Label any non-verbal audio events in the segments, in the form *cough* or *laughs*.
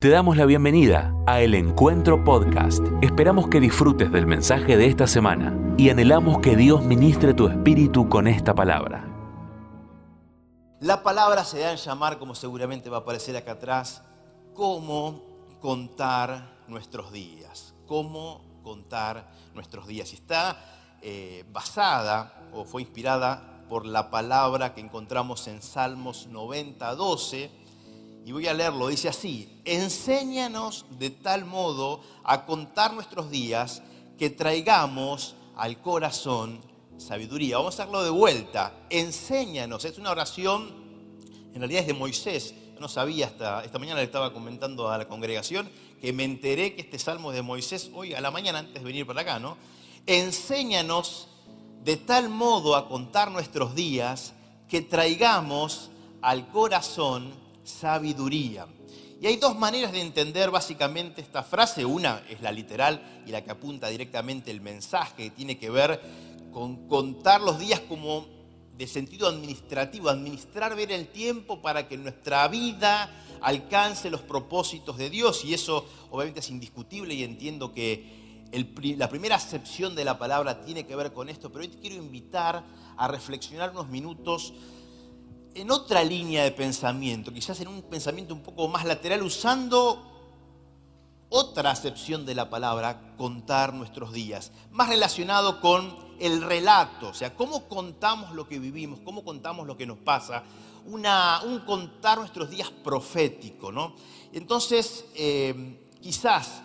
Te damos la bienvenida a El Encuentro Podcast. Esperamos que disfrutes del mensaje de esta semana y anhelamos que Dios ministre tu espíritu con esta palabra. La palabra se da en llamar, como seguramente va a aparecer acá atrás, cómo contar nuestros días. Cómo contar nuestros días. Y está eh, basada o fue inspirada por la palabra que encontramos en Salmos 90, 12 y voy a leerlo, dice así, enséñanos de tal modo a contar nuestros días que traigamos al corazón sabiduría. Vamos a hacerlo de vuelta, enséñanos, es una oración, en realidad es de Moisés, yo no sabía hasta, esta mañana le estaba comentando a la congregación que me enteré que este salmo de Moisés hoy a la mañana antes de venir para acá, ¿no? Enséñanos de tal modo a contar nuestros días que traigamos al corazón sabiduría. Y hay dos maneras de entender básicamente esta frase. Una es la literal y la que apunta directamente el mensaje, que tiene que ver con contar los días como de sentido administrativo, administrar ver el tiempo para que nuestra vida alcance los propósitos de Dios. Y eso obviamente es indiscutible y entiendo que la primera acepción de la palabra tiene que ver con esto, pero hoy te quiero invitar a reflexionar unos minutos en otra línea de pensamiento, quizás en un pensamiento un poco más lateral, usando otra acepción de la palabra, contar nuestros días, más relacionado con el relato, o sea, cómo contamos lo que vivimos, cómo contamos lo que nos pasa, un contar nuestros días profético, ¿no? Entonces, eh, quizás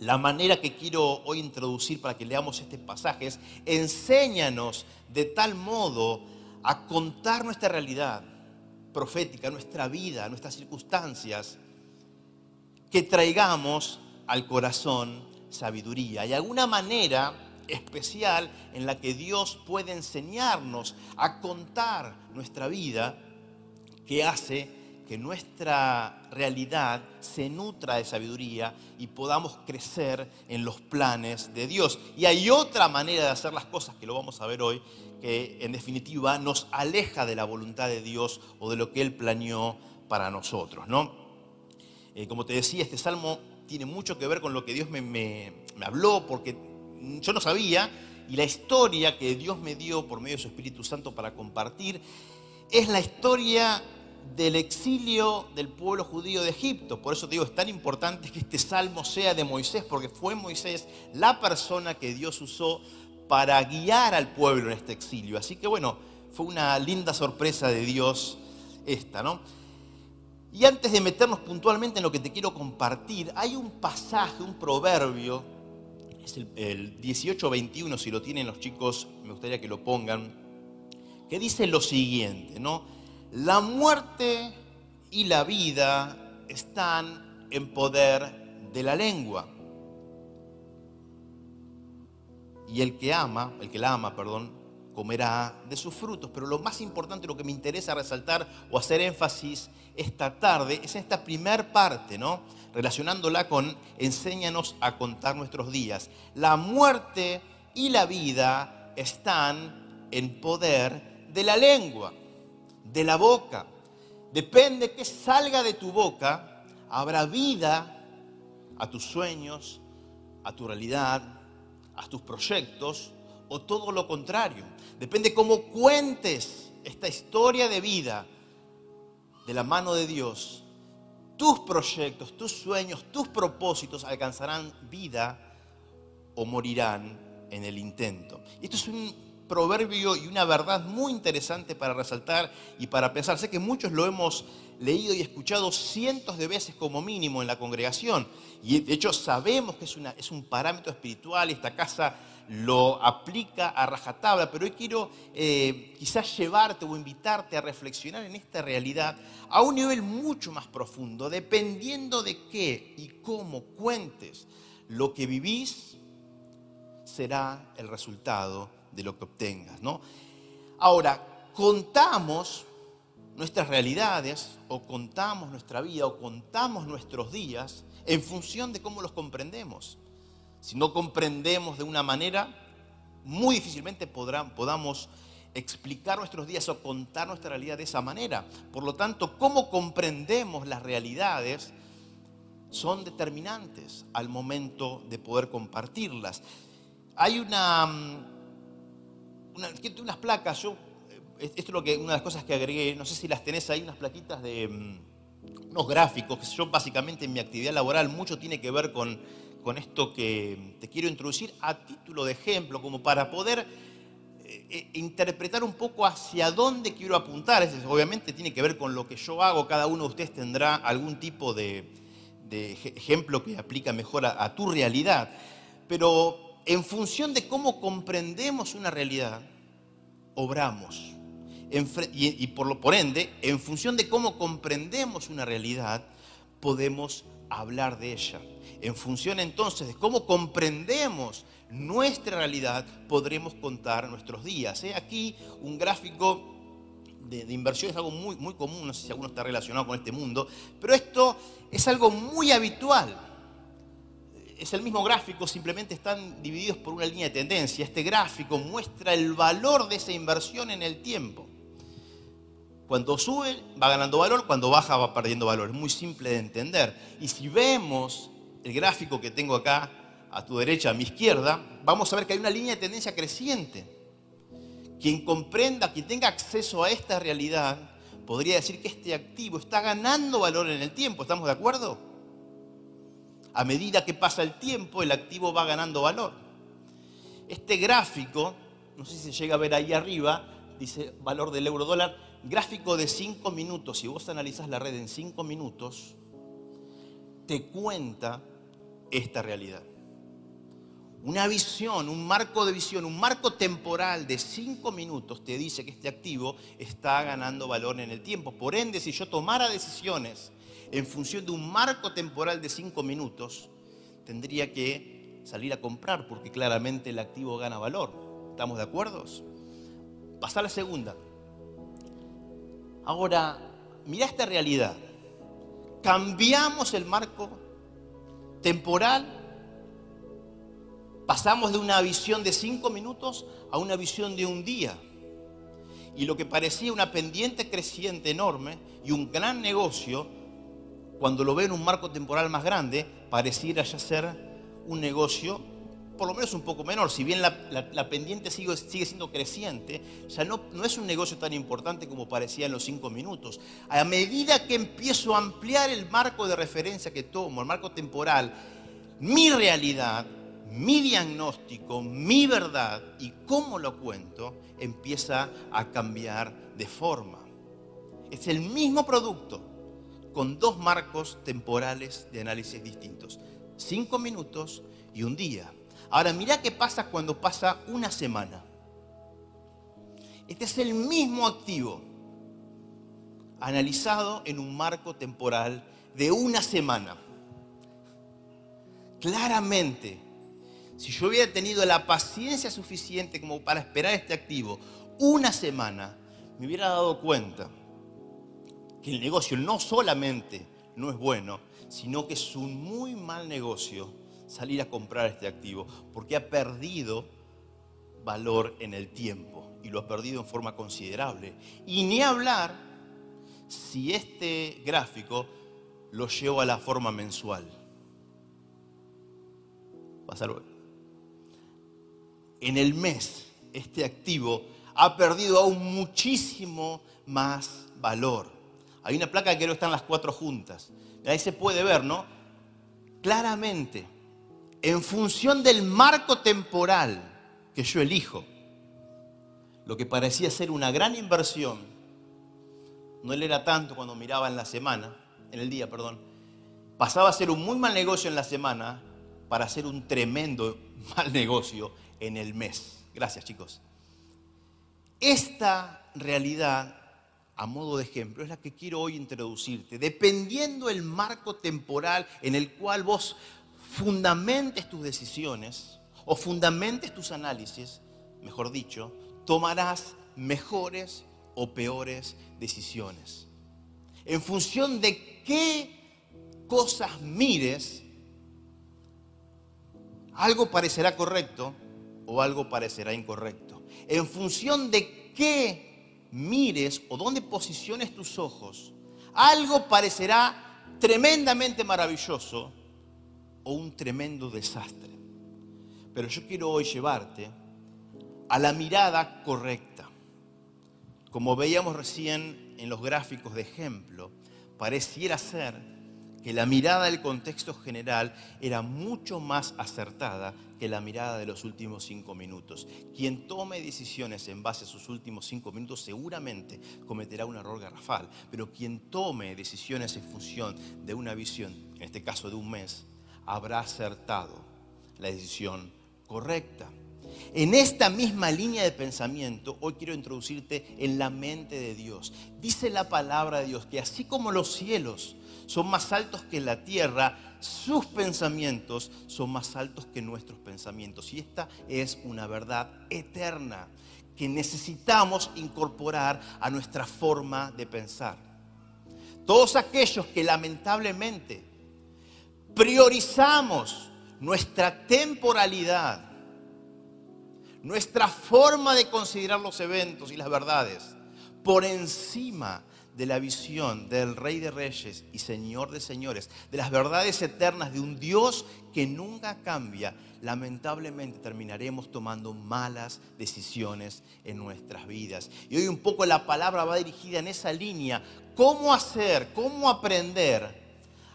la manera que quiero hoy introducir para que leamos este pasaje es, enséñanos de tal modo a contar nuestra realidad profética, nuestra vida, nuestras circunstancias, que traigamos al corazón sabiduría. Y alguna manera especial en la que Dios puede enseñarnos a contar nuestra vida que hace que nuestra realidad se nutra de sabiduría y podamos crecer en los planes de Dios. Y hay otra manera de hacer las cosas que lo vamos a ver hoy, que en definitiva nos aleja de la voluntad de Dios o de lo que Él planeó para nosotros. ¿no? Eh, como te decía, este salmo tiene mucho que ver con lo que Dios me, me habló, porque yo no sabía, y la historia que Dios me dio por medio de su Espíritu Santo para compartir es la historia del exilio del pueblo judío de Egipto. Por eso digo, es tan importante que este salmo sea de Moisés, porque fue Moisés la persona que Dios usó para guiar al pueblo en este exilio. Así que bueno, fue una linda sorpresa de Dios esta, ¿no? Y antes de meternos puntualmente en lo que te quiero compartir, hay un pasaje, un proverbio, es el, el 18-21, si lo tienen los chicos, me gustaría que lo pongan, que dice lo siguiente, ¿no? La muerte y la vida están en poder de la lengua. Y el que ama, el que la ama, perdón, comerá de sus frutos. Pero lo más importante, lo que me interesa resaltar o hacer énfasis esta tarde es esta primer parte, ¿no? Relacionándola con enséñanos a contar nuestros días. La muerte y la vida están en poder de la lengua de la boca. Depende que salga de tu boca, habrá vida a tus sueños, a tu realidad, a tus proyectos o todo lo contrario. Depende cómo cuentes esta historia de vida de la mano de Dios. Tus proyectos, tus sueños, tus propósitos alcanzarán vida o morirán en el intento. Esto es un proverbio y una verdad muy interesante para resaltar y para pensar. Sé que muchos lo hemos leído y escuchado cientos de veces como mínimo en la congregación. Y de hecho sabemos que es, un parámetro espiritual y esta casa lo aplica a rajatabla, pero hoy quiero eh, quizás llevarte o invitarte a reflexionar en esta realidad a un nivel mucho más profundo, dependiendo de qué y cómo cuentes lo que vivís, será el resultado de lo que obtengas, ¿no? Ahora, contamos nuestras realidades o contamos nuestra vida o contamos nuestros días en función de cómo los comprendemos. Si no comprendemos de una manera, muy difícilmente podamos explicar nuestros días o contar nuestra realidad de esa manera. Por lo tanto, cómo comprendemos las realidades son determinantes al momento de poder compartirlas. Hay una, mm, unas placas, yo, eh, esto es lo que, una de las cosas que agregué, no sé si las tenés ahí, unas plaquitas de mm, unos gráficos, que yo básicamente en mi actividad laboral mucho tiene que ver con, con esto que te quiero introducir a título de ejemplo, como para poder eh, eh, interpretar un poco hacia dónde quiero apuntar. obviamente tiene que ver con lo que yo hago, cada uno de ustedes tendrá algún tipo de, ejemplo que aplica mejor a tu realidad, pero en función de cómo comprendemos una realidad, obramos. Y, por, lo, por ende, en función de cómo comprendemos una realidad, podemos hablar de ella. En función entonces de cómo comprendemos nuestra realidad, podremos contar nuestros días. Aquí un gráfico de, de, inversión es algo muy, muy común, no sé si alguno está relacionado con este mundo, pero esto es algo muy habitual es el mismo gráfico, simplemente están divididos por una línea de tendencia. Este gráfico muestra el valor de esa inversión en el tiempo. Cuando sube va ganando valor, cuando baja va perdiendo valor. Es muy simple de entender. Y si vemos el gráfico que tengo acá, a tu derecha, a mi izquierda, vamos a ver que hay una línea de tendencia creciente. Quien comprenda, quien tenga acceso a esta realidad, podría decir que este activo está ganando valor en el tiempo. ¿Estamos de acuerdo? A medida que pasa el tiempo, el activo va ganando valor. Este gráfico, no sé si se llega a ver ahí arriba, dice valor del euro dólar, gráfico de 5 minutos, si vos analizás la red en 5 minutos, te cuenta esta realidad. Una visión, un marco de visión, un marco temporal de 5 minutos te dice que este activo está ganando valor en el tiempo. Por ende, si yo tomara decisiones en función de un marco temporal de cinco minutos, tendría que salir a comprar porque claramente el activo gana valor. ¿Estamos de acuerdo? Pasa a la segunda. Ahora, mira esta realidad. Cambiamos el marco temporal, pasamos de una visión de cinco minutos a una visión de un día. Y lo que parecía una pendiente creciente enorme y un gran negocio, cuando lo ve en un marco temporal más grande, pareciera ya ser un negocio por lo menos un poco menor. Si bien la, pendiente sigue, siendo creciente, ya no es un negocio tan importante como parecía en los cinco minutos. A medida que empiezo a ampliar el marco de referencia que tomo, el marco temporal, mi realidad, mi diagnóstico, mi verdad y cómo lo cuento, empieza a cambiar de forma. Es el mismo producto, con dos marcos temporales de análisis distintos. Cinco minutos y un día. Ahora, mira qué pasa cuando pasa una semana. Este es el mismo activo analizado en un marco temporal de una semana. Claramente, si yo hubiera tenido la paciencia suficiente como para esperar este activo una semana, me hubiera dado cuenta que el negocio no solamente no es bueno, sino que es un muy mal negocio salir a comprar este activo, porque ha perdido valor en el tiempo y lo ha perdido en forma considerable. Y ni hablar si este gráfico lo llevo a la forma mensual. Pasar En el mes, este activo ha perdido aún muchísimo más valor. Hay una placa que creo que están las cuatro juntas. Ahí se puede ver, ¿no? Claramente, en función del marco temporal que yo elijo, lo que parecía ser una gran inversión, no le era tanto cuando miraba en la semana, en el día, perdón, pasaba a ser un muy mal negocio en la semana para hacer un tremendo *laughs* mal negocio en el mes. Gracias, chicos. Esta realidad a modo de ejemplo, es la que quiero hoy introducirte. Dependiendo el marco temporal en el cual vos fundamentes tus decisiones o fundamentes tus análisis, mejor dicho, tomarás mejores o peores decisiones. En función de qué cosas mires, algo parecerá correcto o algo parecerá incorrecto. En función de qué mires o donde posiciones tus ojos, algo parecerá tremendamente maravilloso o un tremendo desastre. Pero yo quiero hoy llevarte a la mirada correcta. Como veíamos recién en los gráficos de ejemplo, pareciera ser que la mirada del contexto general era mucho más acertada que la mirada de los últimos cinco minutos. Quien tome decisiones en base a sus últimos cinco minutos seguramente cometerá un error garrafal, pero quien tome decisiones en función de una visión, en este caso de un mes, habrá acertado la decisión correcta. En esta misma línea de pensamiento, hoy quiero introducirte en la mente de Dios. Dice la palabra de Dios que así como los cielos son más altos que la tierra, sus pensamientos son más altos que nuestros pensamientos. Y esta es una verdad eterna que necesitamos incorporar a nuestra forma de pensar. Todos aquellos que lamentablemente priorizamos nuestra temporalidad, nuestra forma de considerar los eventos y las verdades por encima de la visión del Rey de Reyes y Señor de Señores, de las verdades eternas de un Dios que nunca cambia, lamentablemente terminaremos tomando malas decisiones en nuestras vidas. Y hoy un poco la palabra va dirigida en esa línea. ¿Cómo hacer, cómo aprender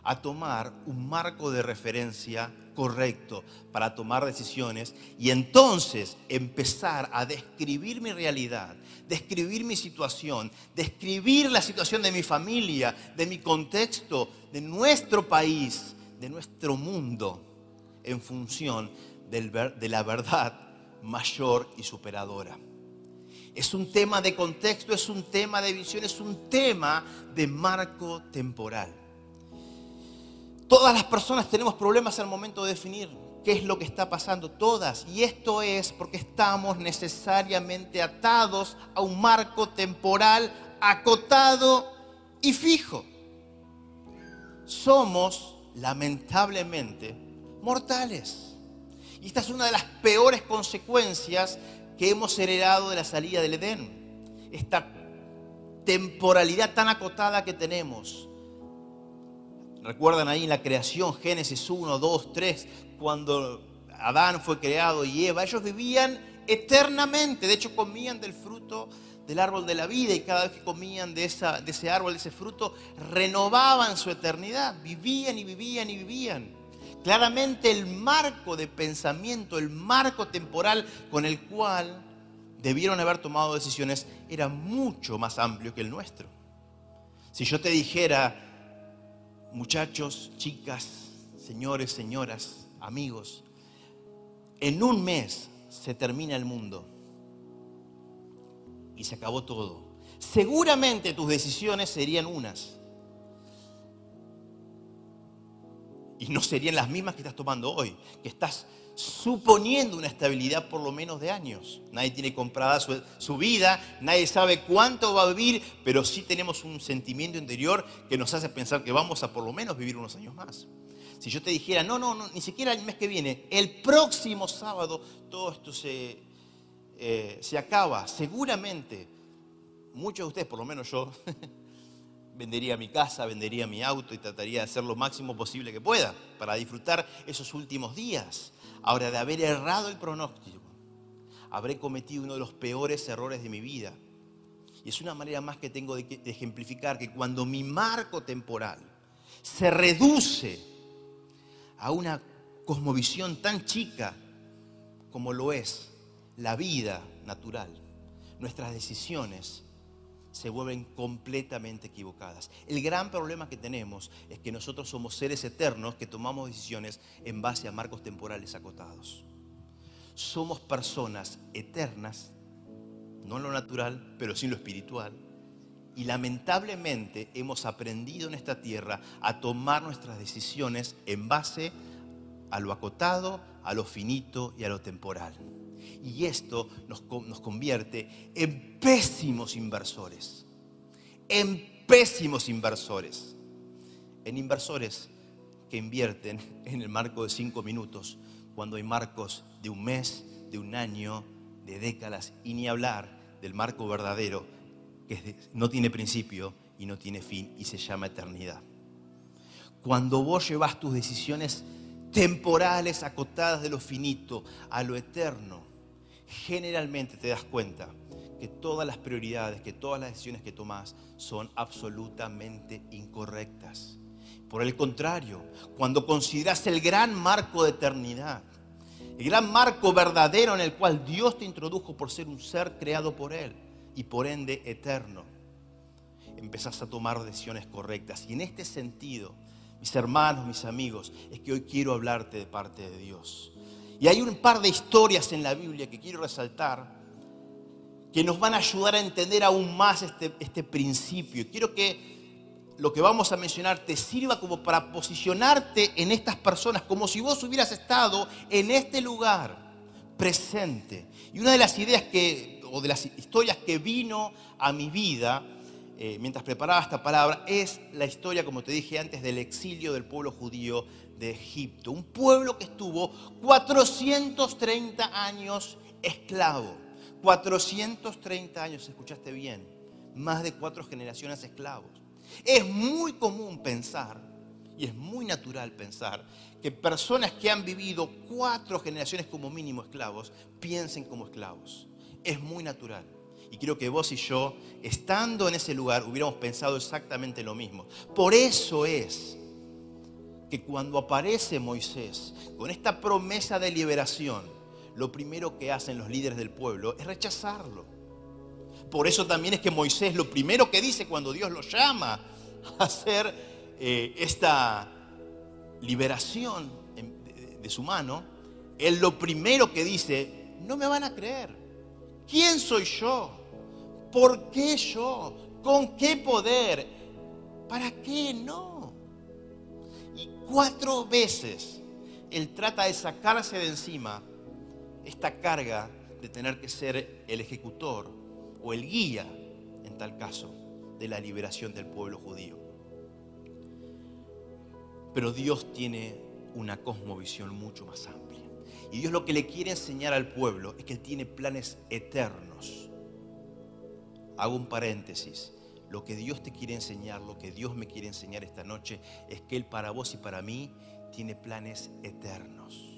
a tomar un marco de referencia correcto para tomar decisiones y entonces empezar a describir mi realidad, describir mi situación, describir la situación de mi familia, de mi contexto, de nuestro país, de nuestro mundo, en función de la verdad mayor y superadora. Es un tema de contexto, es un tema de visión, es un tema de marco temporal. Todas las personas tenemos problemas al momento de definir qué es lo que está pasando, todas. Y esto es porque estamos necesariamente atados a un marco temporal acotado y fijo. Somos, lamentablemente, mortales. Y esta es una de las peores consecuencias que hemos heredado de la salida del Edén. Esta temporalidad tan acotada que tenemos Recuerdan ahí en la creación, Génesis 1, 2, 3, cuando Adán fue creado y Eva, ellos vivían eternamente, de hecho comían del fruto del árbol de la vida y cada vez que comían de, ese árbol, de ese fruto, renovaban su eternidad, vivían y vivían y vivían. Claramente el marco de pensamiento, el marco temporal con el cual debieron haber tomado decisiones era mucho más amplio que el nuestro. Si yo te dijera, muchachos, chicas, señores, señoras, amigos, en un mes se termina el mundo y se acabó todo. Seguramente tus decisiones serían unas. Y no serían las mismas que estás tomando hoy, que estás suponiendo una estabilidad por lo menos de años. Nadie tiene comprada su, vida, nadie sabe cuánto va a vivir, pero sí tenemos un sentimiento interior que nos hace pensar que vamos a por lo menos vivir unos años más. Si yo te dijera, no, no, no, ni siquiera el mes que viene, el próximo sábado todo esto se, eh, se acaba, seguramente muchos de ustedes, por lo menos yo, *laughs* vendería mi casa, vendería mi auto y trataría de hacer lo máximo posible que pueda para disfrutar esos últimos días. Ahora, de haber errado el pronóstico, habré cometido uno de los peores errores de mi vida. Y es una manera más que tengo de, ejemplificar que cuando mi marco temporal se reduce a una cosmovisión tan chica como lo es la vida natural, nuestras decisiones se vuelven completamente equivocadas. El gran problema que tenemos es que nosotros somos seres eternos que tomamos decisiones en base a marcos temporales acotados. Somos personas eternas, no en lo natural, pero sí en lo espiritual. Y lamentablemente hemos aprendido en esta tierra a tomar nuestras decisiones en base a lo acotado, a lo finito y a lo temporal. Y esto nos, convierte en pésimos inversores. En pésimos inversores. En inversores que invierten en el marco de cinco minutos, cuando hay marcos de un mes, de un año, de décadas, y ni hablar del marco verdadero que no tiene principio y no tiene fin y se llama eternidad. cuando vos llevas tus decisiones temporales acotadas de lo finito a lo eterno, generalmente te das cuenta que todas las prioridades, que todas las decisiones que tomas son absolutamente incorrectas. Por el contrario, cuando consideras el gran marco de eternidad, el gran marco verdadero en el cual Dios te introdujo por ser un ser creado por Él y por ende eterno, empezás a tomar decisiones correctas. Y en este sentido, mis hermanos, mis amigos, es que hoy quiero hablarte de parte de Dios. Y hay un par de historias en la Biblia que quiero resaltar que nos van a ayudar a entender aún más este, este principio. Quiero que lo que vamos a mencionar te sirva como para posicionarte en estas personas, como si vos hubieras estado en este lugar presente. Y una de las ideas que, o de las historias que vino a mi vida eh, mientras preparaba esta palabra es la historia, como te dije antes, del exilio del pueblo judío de Egipto. Un pueblo que estuvo 430 años esclavo. 430 años, escuchaste bien, más de cuatro generaciones esclavos. Es muy común pensar, y es muy natural pensar, que personas que han vivido cuatro generaciones como mínimo esclavos piensen como esclavos. Es muy natural. Y quiero que vos y yo, estando en ese lugar, hubiéramos pensado exactamente lo mismo. Por eso es que cuando aparece Moisés con esta promesa de liberación, lo primero que hacen los líderes del pueblo es rechazarlo. Por eso también es que Moisés lo primero que dice cuando Dios lo llama a hacer eh, esta liberación de su mano, él lo primero que dice, no me van a creer. ¿Quién soy yo? ¿Por qué yo? ¿Con qué poder? ¿Para qué no? Cuatro veces él trata de sacarse de encima esta carga de tener que ser el ejecutor o el guía, en tal caso, de la liberación del pueblo judío. Pero Dios tiene una cosmovisión mucho más amplia. Y Dios lo que le quiere enseñar al pueblo es que Él tiene planes eternos. Hago un paréntesis. Lo que Dios te quiere enseñar, lo que Dios me quiere enseñar esta noche, es que Él para vos y para mí tiene planes eternos.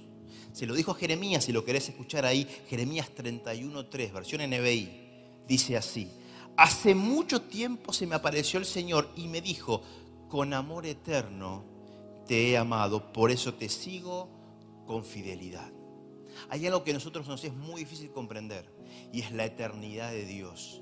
Se lo dijo Jeremías, si lo querés escuchar ahí, Jeremías 31.3, versión NBI dice así, hace mucho tiempo se me apareció el Señor y me dijo, con amor eterno te he amado, por eso te sigo con fidelidad. Hay algo que a nosotros nos es muy difícil comprender y es la eternidad de Dios.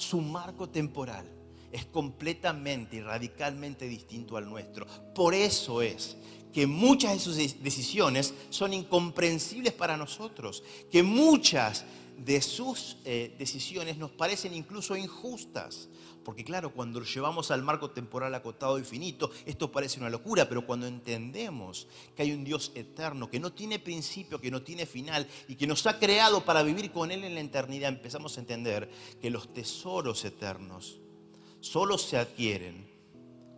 Su marco temporal es completamente y radicalmente distinto al nuestro. Por eso es que muchas de sus decisiones son incomprensibles para nosotros, que muchas de sus eh, decisiones nos parecen incluso injustas. Porque claro, cuando lo llevamos al marco temporal acotado y finito, esto parece una locura, pero cuando entendemos que hay un Dios eterno, que no tiene principio, que no tiene final y que nos ha creado para vivir con Él en la eternidad, empezamos a entender que los tesoros eternos solo se adquieren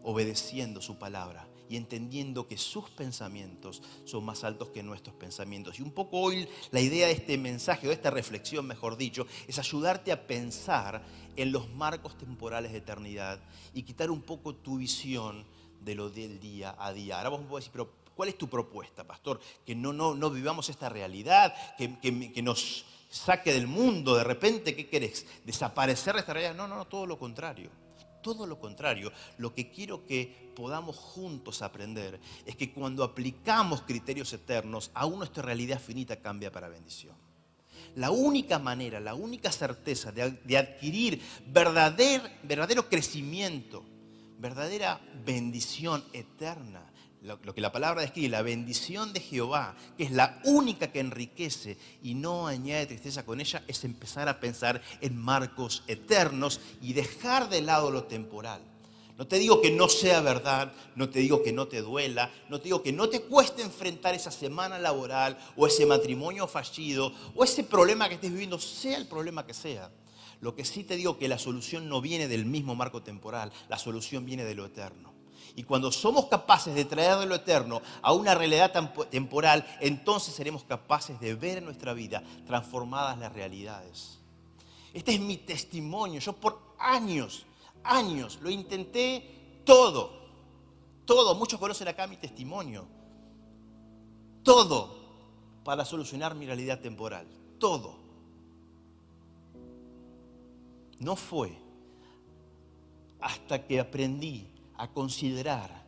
obedeciendo su palabra y entendiendo que sus pensamientos son más altos que nuestros pensamientos. Y un poco hoy la idea de este mensaje, o de esta reflexión, mejor dicho, es ayudarte a pensar en los marcos temporales de eternidad y quitar un poco tu visión de lo del día a día. Ahora vos me podés decir, pero ¿cuál es tu propuesta, pastor? Que no, no, no vivamos esta realidad, que, que nos saque del mundo de repente, ¿qué querés? ¿Desaparecer de esta realidad? No, no, no, todo lo contrario todo lo contrario. Lo que quiero que podamos juntos aprender es que cuando aplicamos criterios eternos, aún nuestra realidad finita cambia para bendición. La única manera, la única certeza de, adquirir verdadero crecimiento, verdadera bendición eterna, lo, que la palabra describe, la bendición de Jehová, que es la única que enriquece y no añade tristeza con ella, es empezar a pensar en marcos eternos y dejar de lado lo temporal. No te digo que no sea verdad, no te digo que no te duela, no te digo que no te cueste enfrentar esa semana laboral o ese matrimonio fallido o ese problema que estés viviendo, sea el problema que sea. Lo que sí te digo que la solución no viene del mismo marco temporal, la solución viene de lo eterno. Y cuando somos capaces de traer de lo eterno a una realidad temporal, entonces seremos capaces de ver en nuestra vida transformadas las realidades. Este es mi testimonio. Yo por años, años lo intenté todo. Todo, muchos conocen acá mi testimonio. Todo para solucionar mi realidad temporal. Todo. No fue hasta que aprendí a considerar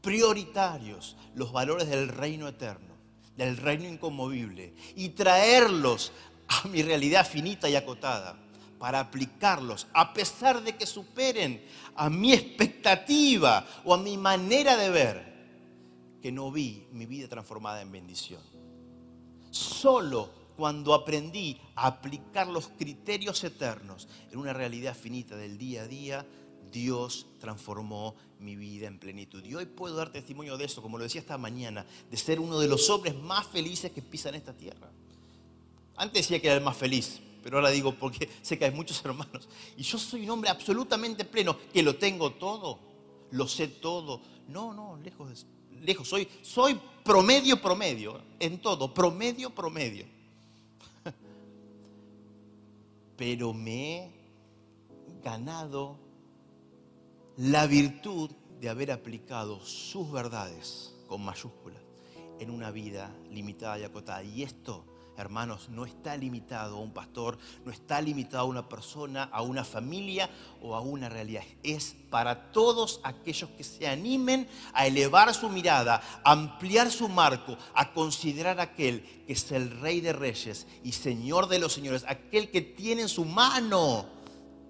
prioritarios los valores del reino eterno, del reino inconmovible, y traerlos a mi realidad finita y acotada para aplicarlos, a pesar de que superen a mi expectativa o a mi manera de ver, que no vi mi vida transformada en bendición. Solo cuando aprendí a aplicar los criterios eternos en una realidad finita del día a día, Dios transformó mi vida en plenitud. Y hoy puedo dar testimonio de eso, como lo decía esta mañana, de ser uno de los hombres más felices que pisan esta tierra. Antes decía que era el más feliz, pero ahora digo porque sé que hay muchos hermanos. Y yo soy un hombre absolutamente pleno, que lo tengo todo, lo sé todo. No, no, lejos de lejos, soy, soy promedio, promedio, en todo, promedio, promedio. *laughs* Pero me he ganado la virtud de haber aplicado sus verdades con mayúsculas en una vida limitada y acotada. Y esto hermanos, no está limitado a un pastor, no está limitado a una persona, a una familia o a una realidad. Es para todos aquellos que se animen a elevar su mirada, a ampliar su marco, a considerar aquel que es el Rey de Reyes y Señor de los Señores, aquel que tiene en su mano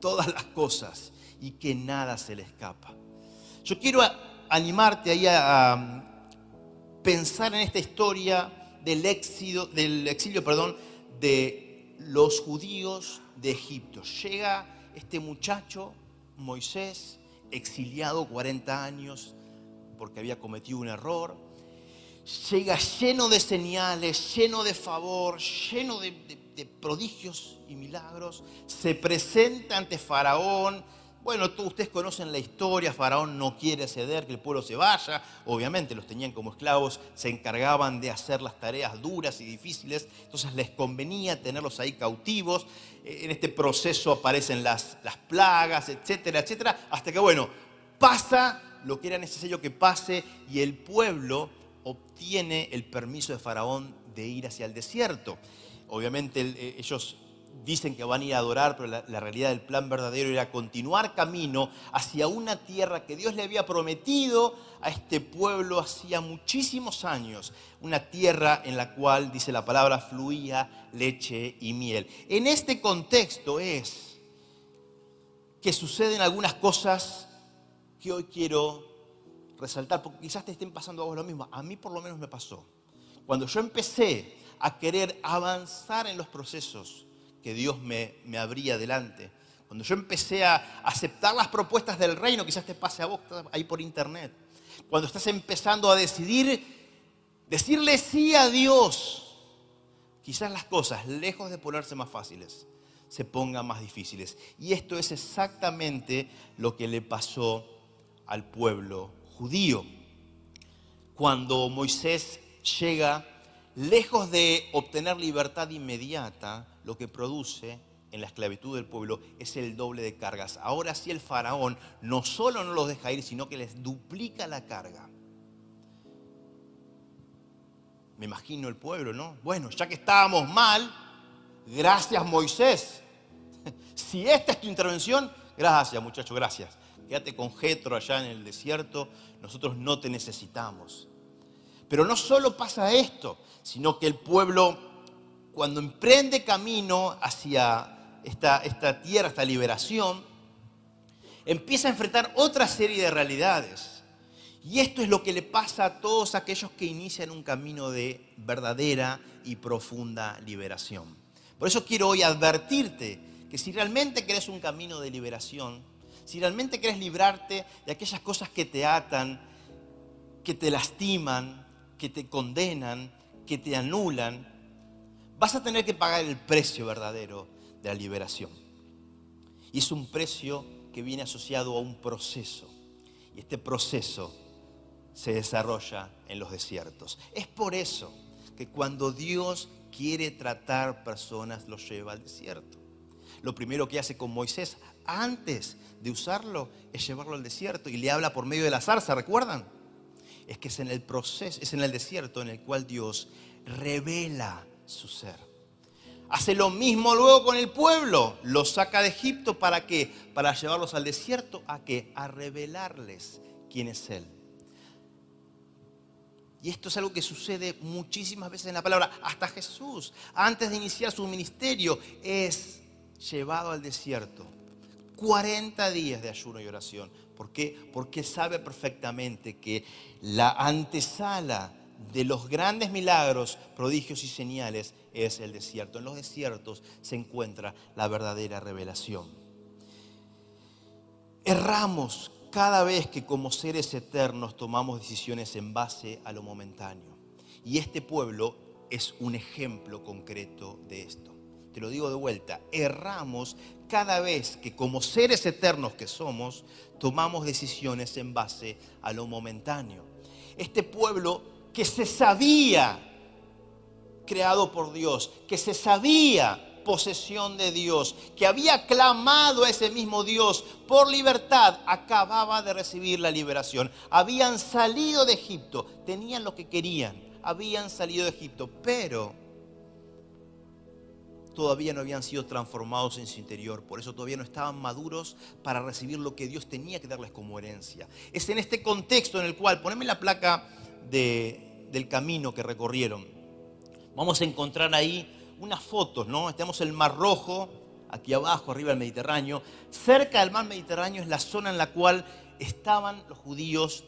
todas las cosas y que nada se le escapa. Yo quiero animarte ahí a, pensar en esta historia del, exilio, del exilio perdón, de los judíos de Egipto. Llega este muchacho, Moisés, exiliado 40 años porque había cometido un error. Llega lleno de señales, lleno de favor, lleno de, de prodigios y milagros. Se presenta ante Faraón, bueno, ustedes conocen la historia, Faraón no quiere ceder, que el pueblo se vaya, obviamente los tenían como esclavos, se encargaban de hacer las tareas duras y difíciles, entonces les convenía tenerlos ahí cautivos, en este proceso aparecen las, las plagas, etcétera, etcétera, hasta que, bueno, pasa lo que era necesario que pase y el pueblo obtiene el permiso de Faraón de ir hacia el desierto. Obviamente eh, ellos dicen que van a ir a adorar, pero la, realidad del plan verdadero era continuar camino hacia una tierra que Dios le había prometido a este pueblo hacía muchísimos años, una tierra en la cual, dice la palabra, fluía leche y miel. En este contexto es que suceden algunas cosas que hoy quiero resaltar, porque quizás te estén pasando a vos lo mismo, a mí por lo menos me pasó. Cuando yo empecé a querer avanzar en los procesos, que Dios me, me abría delante. Cuando yo empecé a aceptar las propuestas del reino, quizás te pase a vos ahí por internet. Cuando estás empezando a decidir, decirle sí a Dios, quizás las cosas, lejos de ponerse más fáciles, se pongan más difíciles. Y esto es exactamente lo que le pasó al pueblo judío. Cuando Moisés llega, lejos de obtener libertad inmediata, lo que produce en la esclavitud del pueblo es el doble de cargas. Ahora sí el faraón no solo no los deja ir, sino que les duplica la carga. Me imagino el pueblo, ¿no? Bueno, ya que estábamos mal, gracias Moisés. *laughs* Si esta es tu intervención, gracias muchacho, gracias. Quédate con Jetro allá en el desierto, nosotros no te necesitamos. Pero no solo pasa esto, sino que el pueblo cuando emprende camino hacia esta, tierra, esta liberación, empieza a enfrentar otra serie de realidades. Y esto es lo que le pasa a todos aquellos que inician un camino de verdadera y profunda liberación. Por eso quiero hoy advertirte que si realmente querés un camino de liberación, si realmente querés librarte de aquellas cosas que te atan, que te lastiman, que te condenan, que te anulan, vas a tener que pagar el precio verdadero de la liberación. Y es un precio que viene asociado a un proceso. Y este proceso se desarrolla en los desiertos. Es por eso que cuando Dios quiere tratar personas, los lleva al desierto. Lo primero que hace con Moisés antes de usarlo es llevarlo al desierto y le habla por medio de la zarza, ¿recuerdan? es que es en el proceso, es en el desierto en el cual Dios revela su ser. Hace lo mismo luego con el pueblo, los saca de Egipto para qué? Para llevarlos al desierto a qué? A revelarles quién es él. Y esto es algo que sucede muchísimas veces en la palabra. Hasta Jesús, antes de iniciar su ministerio, es llevado al desierto. 40 días de ayuno y oración. ¿Por qué? Porque sabe perfectamente que la antesala de los grandes milagros, prodigios y señales es el desierto. En los desiertos se encuentra la verdadera revelación. Erramos cada vez que como seres eternos tomamos decisiones en base a lo momentáneo. Y este pueblo es un ejemplo concreto de esto. Te lo digo de vuelta, erramos cada vez que como seres eternos que somos, tomamos decisiones en base a lo momentáneo. Este pueblo que se sabía creado por Dios, que se sabía posesión de Dios, que había clamado a ese mismo Dios por libertad, acababa de recibir la liberación. Habían salido de Egipto, tenían lo que querían, habían salido de Egipto, pero todavía no habían sido transformados en su interior, por eso todavía no estaban maduros para recibir lo que Dios tenía que darles como herencia. Es en este contexto en el cual, poneme la placa del camino que recorrieron, vamos a encontrar ahí unas fotos, ¿no? En el Mar Rojo, aquí abajo, arriba del Mediterráneo. Cerca del Mar Mediterráneo es la zona en la cual estaban los judíos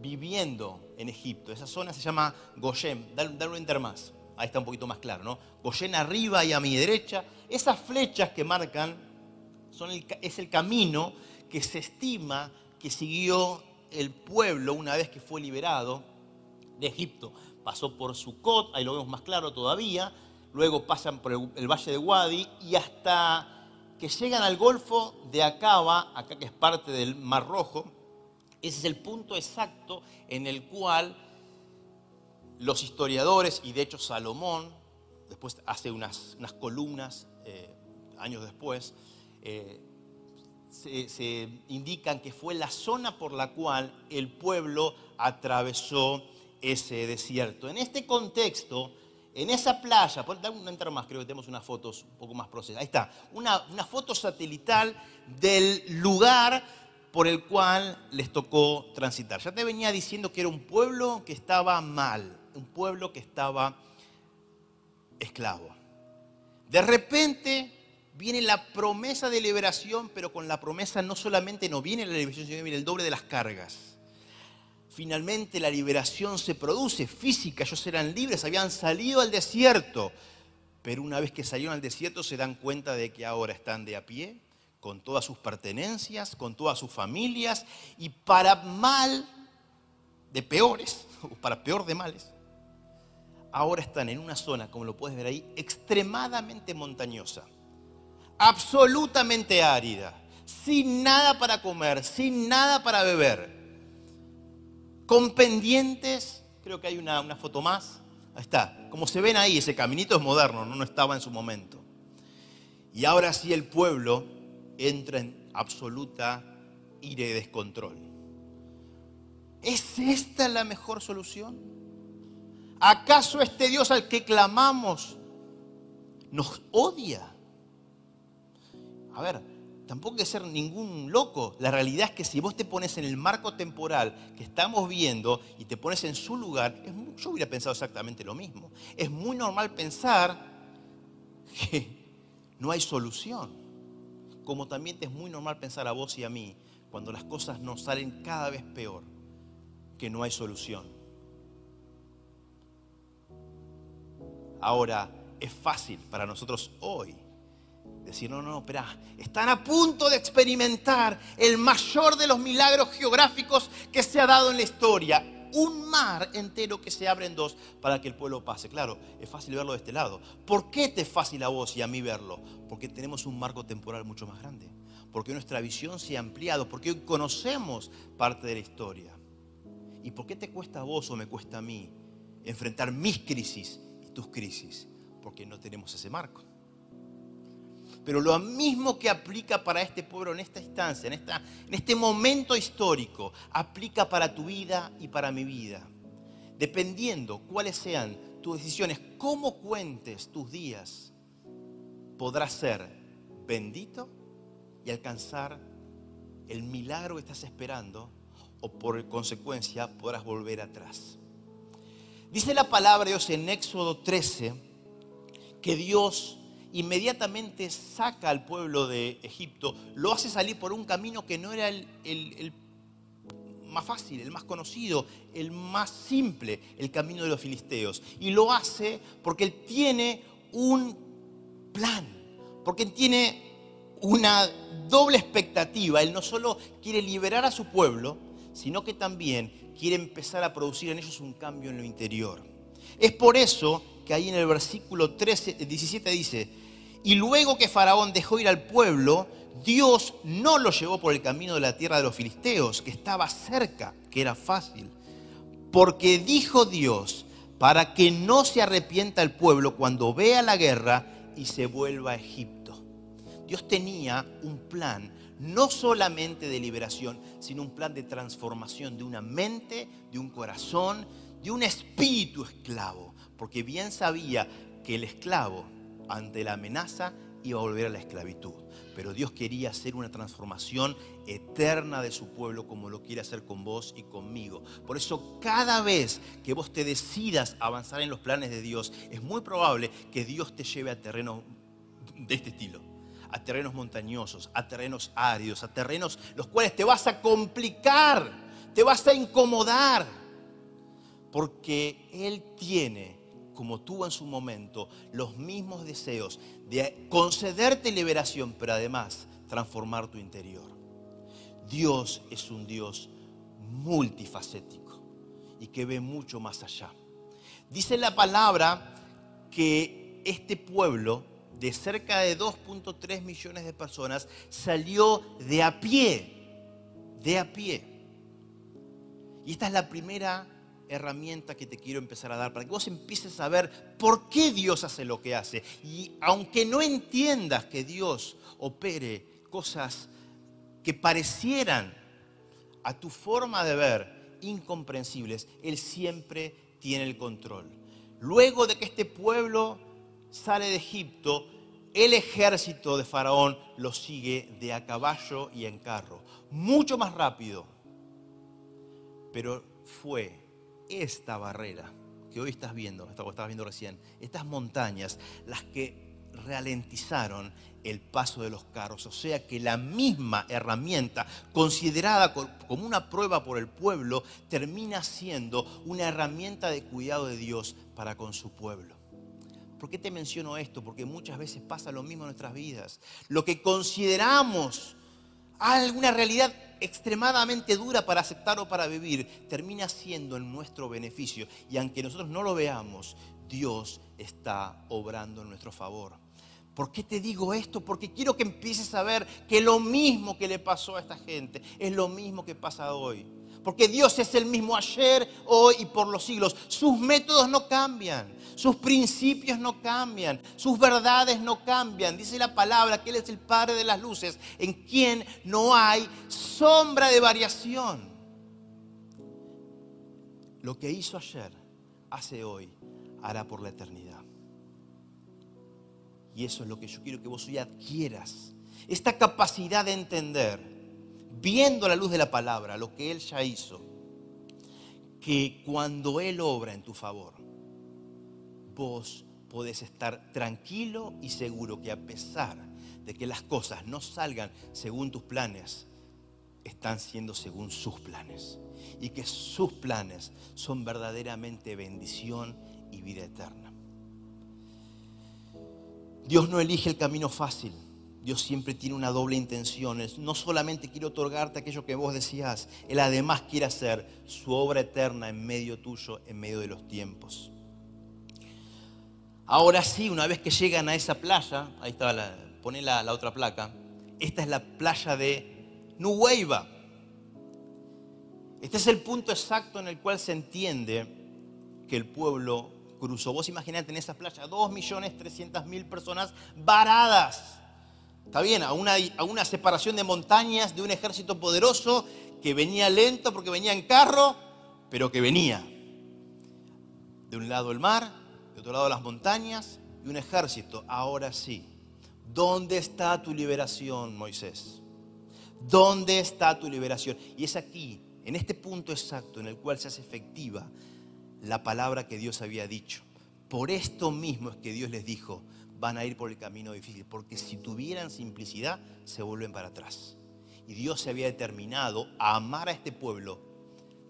viviendo en Egipto. Esa zona se llama Goshen. Dale, un enter más. Ahí está un poquito más claro, ¿no? Goshen arriba y a mi derecha. Esas flechas que marcan son es el camino que se estima que siguió el pueblo una vez que fue liberado de Egipto. Pasó por Sucot, ahí lo vemos más claro todavía, luego pasan por el, valle de Wadi y hasta que llegan al Golfo de Acaba, acá que es parte del Mar Rojo, ese es el punto exacto en el cual los historiadores, y de hecho Salomón, después hace unas, columnas, eh, años después, eh, se, se indican que fue la zona por la cual el pueblo atravesó ese desierto. En este contexto, en esa playa, dar un entrar más, creo que tenemos unas fotos un poco más procesadas. Ahí está, una, foto satelital del lugar por el cual les tocó transitar. Ya te venía diciendo que era un pueblo que estaba mal, un pueblo que estaba esclavo. De repente viene la promesa de liberación, pero con la promesa no solamente no viene la liberación, sino viene el doble de las cargas finalmente la liberación se produce física, ellos eran libres, habían salido al desierto, pero una vez que salieron al desierto se dan cuenta de que ahora están de a pie, con todas sus pertenencias, con todas sus familias, y para mal de peores, *laughs* o para peor de males, ahora están en una zona, como lo puedes ver ahí, extremadamente montañosa, absolutamente árida, sin nada para comer, sin nada para beber con pendientes, creo que hay una, foto más, ahí está, como se ven ahí, ese caminito es moderno, no, estaba en su momento. Y ahora sí el pueblo entra en absoluta ira y descontrol. ¿Es esta la mejor solución? ¿Acaso este Dios al que clamamos nos odia? A ver, tampoco hay que ser ningún loco. La realidad es que si vos te pones en el marco temporal que estamos viendo y te pones en su lugar, yo hubiera pensado exactamente lo mismo. Es muy normal pensar que no hay solución. Como también es muy normal pensar a vos y a mí, cuando las cosas nos salen cada vez peor, que no hay solución. Ahora, es fácil para nosotros hoy Decir, no, no, espera, están a punto de experimentar el mayor de los milagros geográficos que se ha dado en la historia. Un mar entero que se abre en dos para que el pueblo pase. Claro, es fácil verlo de este lado. ¿Por qué te es fácil a vos y a mí verlo? Porque tenemos un marco temporal mucho más grande. Porque nuestra visión se ha ampliado. Porque hoy conocemos parte de la historia. ¿Y por qué te cuesta a vos o me cuesta a mí enfrentar mis crisis y tus crisis? Porque no tenemos ese marco. Pero lo mismo que aplica para este pueblo en esta instancia, en, esta, en este momento histórico, aplica para tu vida y para mi vida. Dependiendo cuáles sean tus decisiones, cómo cuentes tus días, podrás ser bendito y alcanzar el milagro que estás esperando o por consecuencia podrás volver atrás. Dice la palabra de Dios en Éxodo 13 que Dios inmediatamente saca al pueblo de Egipto, lo hace salir por un camino que no era el, más fácil, el más conocido, el más simple, el camino de los filisteos. Y lo hace porque Él tiene un plan, porque Él tiene una doble expectativa. Él no solo quiere liberar a su pueblo, sino que también quiere empezar a producir en ellos un cambio en lo interior. Es por eso que ahí en el versículo 13, 17 dice, y luego que Faraón dejó ir al pueblo, Dios no lo llevó por el camino de la tierra de los filisteos, que estaba cerca, que era fácil, porque dijo Dios, para que no se arrepienta el pueblo cuando vea la guerra y se vuelva a Egipto. Dios tenía un plan no solamente de liberación, sino un plan de transformación de una mente, de un corazón, de un espíritu esclavo, porque bien sabía que el esclavo ante la amenaza iba a volver a la esclavitud. Pero Dios quería hacer una transformación eterna de su pueblo como lo quiere hacer con vos y conmigo. Por eso cada vez que vos te decidas avanzar en los planes de Dios, es muy probable que Dios te lleve a terrenos de este estilo a terrenos montañosos, a terrenos áridos, a terrenos los cuales te vas a complicar, te vas a incomodar, porque Él tiene, como tuvo en su momento, los mismos deseos de concederte liberación, pero además transformar tu interior. Dios es un Dios multifacético y que ve mucho más allá. Dice la palabra que este pueblo de cerca de 2.3 millones de personas salió de a pie, de a pie. Y esta es la primera herramienta que te quiero empezar a dar para que vos empieces a ver por qué Dios hace lo que hace. Y aunque no entiendas que Dios opere cosas que parecieran a tu forma de ver incomprensibles, Él siempre tiene el control. Luego de que este pueblo sale de Egipto, el ejército de Faraón lo sigue de a caballo y en carro, mucho más rápido. Pero fue esta barrera que hoy estás viendo, que estabas viendo recién, estas montañas, las que ralentizaron el paso de los carros. O sea que la misma herramienta, considerada como una prueba por el pueblo, termina siendo una herramienta de cuidado de Dios para con su pueblo. ¿Por qué te menciono esto? Porque muchas veces pasa lo mismo en nuestras vidas. Lo que consideramos alguna realidad extremadamente dura para aceptar o para vivir, termina siendo en nuestro beneficio. Y aunque nosotros no lo veamos, Dios está obrando en nuestro favor. ¿Por qué te digo esto? Porque quiero que empieces a ver que lo mismo que le pasó a esta gente es lo mismo que pasa hoy. Porque Dios es el mismo ayer, hoy y por los siglos. Sus métodos no cambian, sus principios no cambian, sus verdades no cambian. Dice la palabra que Él es el Padre de las luces, en quien no hay sombra de variación. Lo que hizo ayer, hace hoy, hará por la eternidad. Y eso es lo que yo quiero que vos hoy adquieras. Esta capacidad de entender viendo la luz de la palabra, lo que Él ya hizo, que cuando Él obra en tu favor, vos podés estar tranquilo y seguro que a pesar de que las cosas no salgan según tus planes, están siendo según sus planes. Y que sus planes son verdaderamente bendición y vida eterna. Dios no elige el camino fácil. Dios siempre tiene una doble intención. no solamente quiere otorgarte aquello que vos decías, Él además quiere hacer su obra eterna en medio tuyo, en medio de los tiempos. Ahora sí, una vez que llegan a esa playa, ahí está, la, pone la, la otra placa, esta es la playa de Nuweiba. Este es el punto exacto en el cual se entiende que el pueblo cruzó. Vos imaginate en esa playa 2.300.000 personas varadas Está bien, a una, a una separación de montañas de un ejército poderoso que venía lento porque venía en carro, pero que venía. De un lado el mar, de otro lado las montañas y un ejército. Ahora sí, ¿dónde está tu liberación, Moisés? ¿Dónde está tu liberación? Y es aquí, en este punto exacto en el cual se hace efectiva la palabra que Dios había dicho. Por esto mismo es que Dios les dijo, van a ir por el camino difícil, porque si tuvieran simplicidad, se vuelven para atrás. Y Dios se había determinado a amar a este pueblo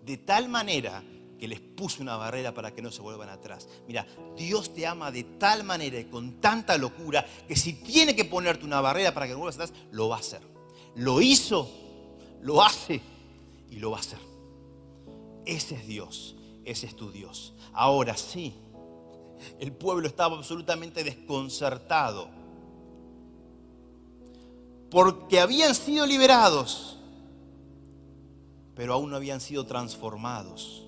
de tal manera que les puso una barrera para que no se vuelvan atrás. Mira, Dios te ama de tal manera y con tanta locura que si tiene que ponerte una barrera para que no vuelvas atrás, lo va a hacer. Lo hizo, lo hace y lo va a hacer. Ese es Dios, ese es tu Dios. Ahora sí, el pueblo estaba absolutamente desconcertado porque habían sido liberados, pero aún no habían sido transformados.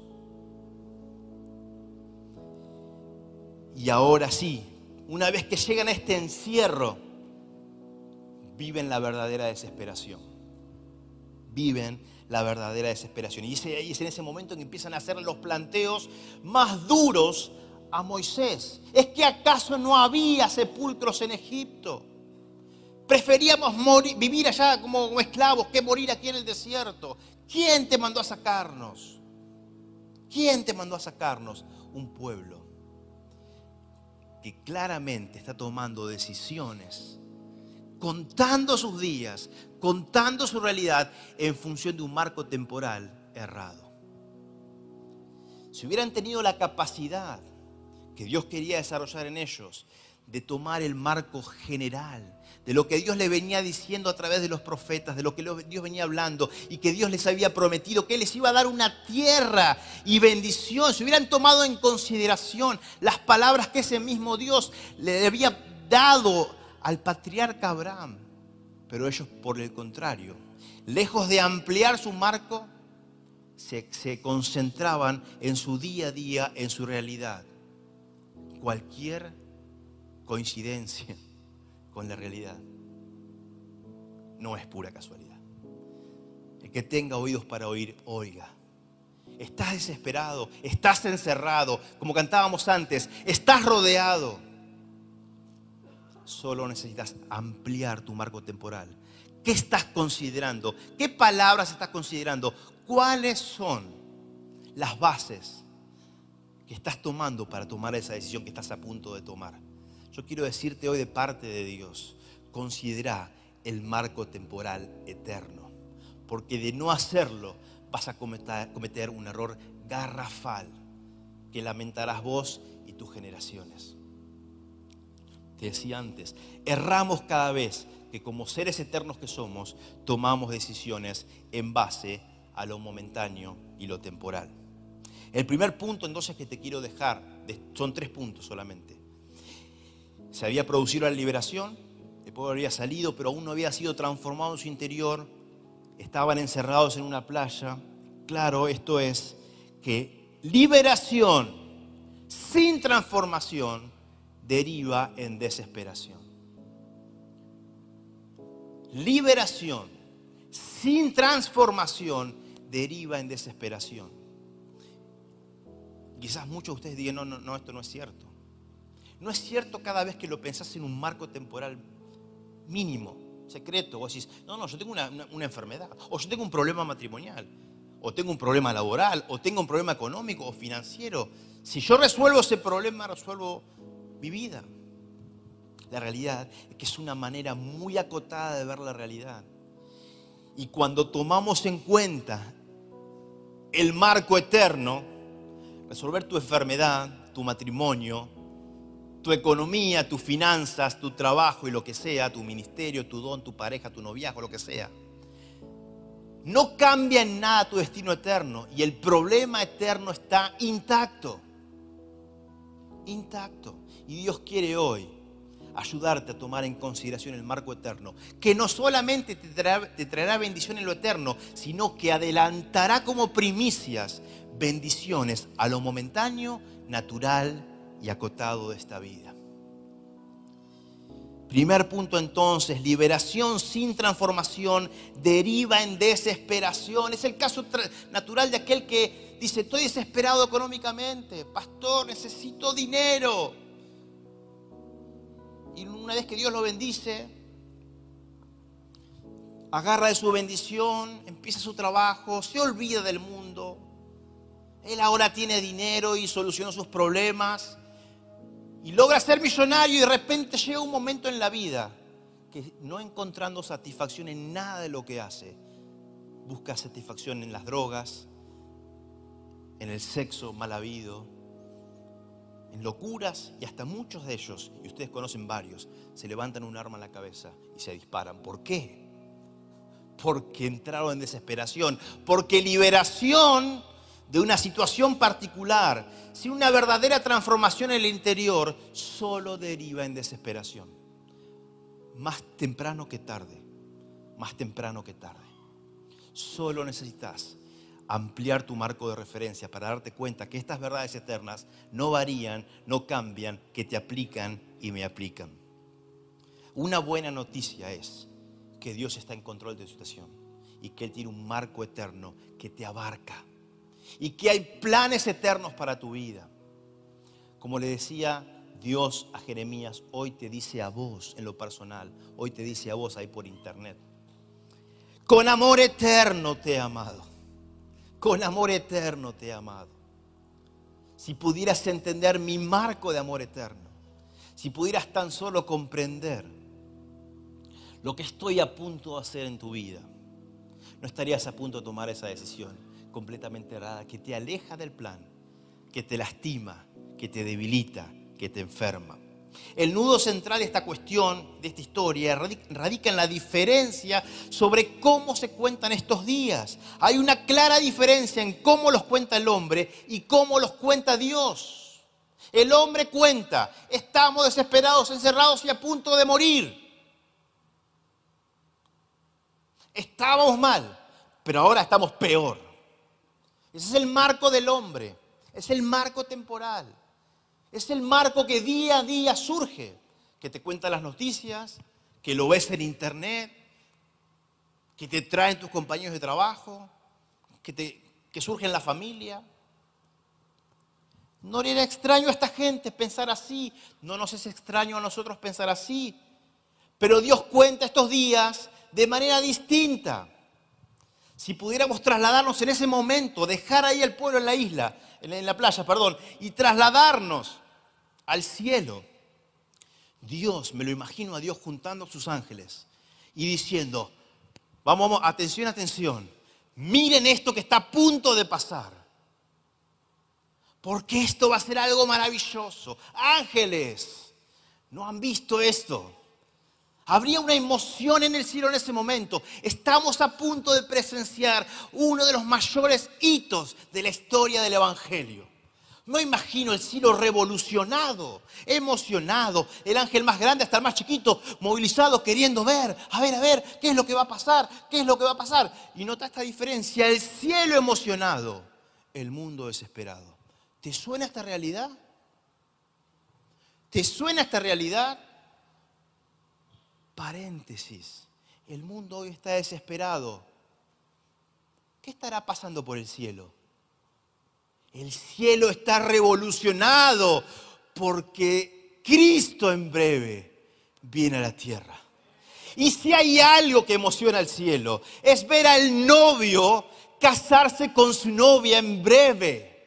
Y ahora sí, una vez que llegan a este encierro, viven la verdadera desesperación. Viven la verdadera desesperación. Y es en ese momento que empiezan a hacer los planteos más duros a Moisés. ¿Es que acaso no había sepulcros en Egipto? Preferíamos vivir allá como, esclavos que morir aquí en el desierto. ¿Quién te mandó a sacarnos? ¿Quién te mandó a sacarnos? Un pueblo que claramente está tomando decisiones, contando sus días, contando su realidad en función de un marco temporal errado. Si hubieran tenido la capacidad que Dios quería desarrollar en ellos, de tomar el marco general, de lo que Dios le venía diciendo a través de los profetas, de lo que Dios venía hablando y que Dios les había prometido, que les iba a dar una tierra y bendición. Si hubieran tomado en consideración las palabras que ese mismo Dios le había dado al patriarca Abraham. Pero ellos, por el contrario, lejos de ampliar su marco, se, se concentraban en su día a día, en su realidad cualquier coincidencia *laughs* con la realidad no es pura casualidad. El que tenga oídos para oír, oiga. Estás desesperado, estás encerrado, como cantábamos antes, estás rodeado. Solo necesitas ampliar tu marco temporal. ¿Qué estás considerando? ¿Qué palabras estás considerando? ¿Cuáles son las bases que estás tomando para tomar esa decisión que estás a punto de tomar. Yo quiero decirte hoy de parte de Dios, considera el marco temporal eterno, porque de no hacerlo vas a cometer, un error garrafal que lamentarás vos y tus generaciones. Te decía antes, erramos cada vez que como seres eternos que somos, tomamos decisiones en base a lo momentáneo y lo temporal. El primer punto entonces que te quiero dejar, son tres puntos solamente. Se había producido la liberación, el pueblo había salido, pero aún no había sido transformado en su interior, estaban encerrados en una playa. Claro, esto es que liberación sin transformación deriva en desesperación. Liberación sin transformación deriva en desesperación. Quizás muchos de ustedes digan, no, no, no, esto no es cierto. No es cierto cada vez que lo pensás en un marco temporal mínimo, secreto. O decís, no, no, yo tengo una, una, enfermedad, o yo tengo un problema matrimonial, o tengo un problema laboral, o tengo un problema económico o financiero. Si yo resuelvo ese problema, resuelvo mi vida. La realidad es que es una manera muy acotada de ver la realidad. Y cuando tomamos en cuenta el marco eterno, resolver tu enfermedad, tu matrimonio, tu economía, tus finanzas, tu trabajo y lo que sea, tu ministerio, tu don, tu pareja, tu noviazgo, lo que sea. No cambia en nada tu destino eterno y el problema eterno está intacto. Intacto. Y Dios quiere hoy ayudarte a tomar en consideración el marco eterno, que no solamente te traerá, te traerá bendición en lo eterno, sino que adelantará como primicias bendiciones a lo momentáneo, natural y acotado de esta vida. Primer punto entonces, liberación sin transformación deriva en desesperación. Es el caso natural de aquel que dice, estoy desesperado económicamente, pastor, necesito dinero. Y una vez que Dios lo bendice, agarra de su bendición, empieza su trabajo, se olvida del mundo. Él ahora tiene dinero y solucionó sus problemas y logra ser millonario y de repente llega un momento en la vida que no encontrando satisfacción en nada de lo que hace, busca satisfacción en las drogas, en el sexo mal habido, en locuras y hasta muchos de ellos, y ustedes conocen varios, se levantan un arma en la cabeza y se disparan. ¿Por qué? Porque entraron en desesperación, porque liberación de una situación particular, si una verdadera transformación en el interior, solo deriva en desesperación. Más temprano que tarde, más temprano que tarde. Solo necesitas ampliar tu marco de referencia para darte cuenta que estas verdades eternas no varían, no cambian, que te aplican y me aplican. Una buena noticia es que Dios está en control de tu situación y que Él tiene un marco eterno que te abarca y que hay planes eternos para tu vida. Como le decía Dios a Jeremías, hoy te dice a vos en lo personal, hoy te dice a vos ahí por internet. Con amor eterno te he amado. Con amor eterno te he amado. Si pudieras entender mi marco de amor eterno, si pudieras tan solo comprender lo que estoy a punto de hacer en tu vida, no estarías a punto de tomar esa decisión completamente errada, que te aleja del plan, que te lastima, que te debilita, que te enferma. El nudo central de esta cuestión, de esta historia, radica en la diferencia sobre cómo se cuentan estos días. Hay una clara diferencia en cómo los cuenta el hombre y cómo los cuenta Dios. El hombre cuenta, estamos desesperados, encerrados y a punto de morir. Estábamos mal, pero ahora estamos peor. Ese es el marco del hombre, es el marco temporal, es el marco que día a día surge, que te cuenta las noticias, que lo ves en internet, que te traen tus compañeros de trabajo, que, te, que surge en la familia. No era extraño a esta gente pensar así, no nos es extraño a nosotros pensar así, pero Dios cuenta estos días de manera distinta si pudiéramos trasladarnos en ese momento, dejar ahí al pueblo en la isla, en la playa, perdón, y trasladarnos al cielo, Dios, me lo imagino a Dios juntando a sus ángeles y diciendo, vamos, atención, atención, miren esto que está a punto de pasar. Porque esto va a ser algo maravilloso. Ángeles, ¿no han visto esto? Habría una emoción en el cielo en ese momento. Estamos a punto de presenciar uno de los mayores hitos de la historia del Evangelio. No imagino el cielo revolucionado, emocionado, el ángel más grande hasta el más chiquito, movilizado, queriendo ver, a ver, a ver, qué es lo que va a pasar, qué es lo que va a pasar. Y nota esta diferencia, el cielo emocionado, el mundo desesperado. ¿Te suena esta realidad? ¿Te suena esta realidad? Paréntesis, el mundo hoy está desesperado. ¿Qué estará pasando por el cielo? El cielo está revolucionado porque Cristo en breve viene a la tierra. Y si hay algo que emociona al cielo, es ver al novio casarse con su novia en breve.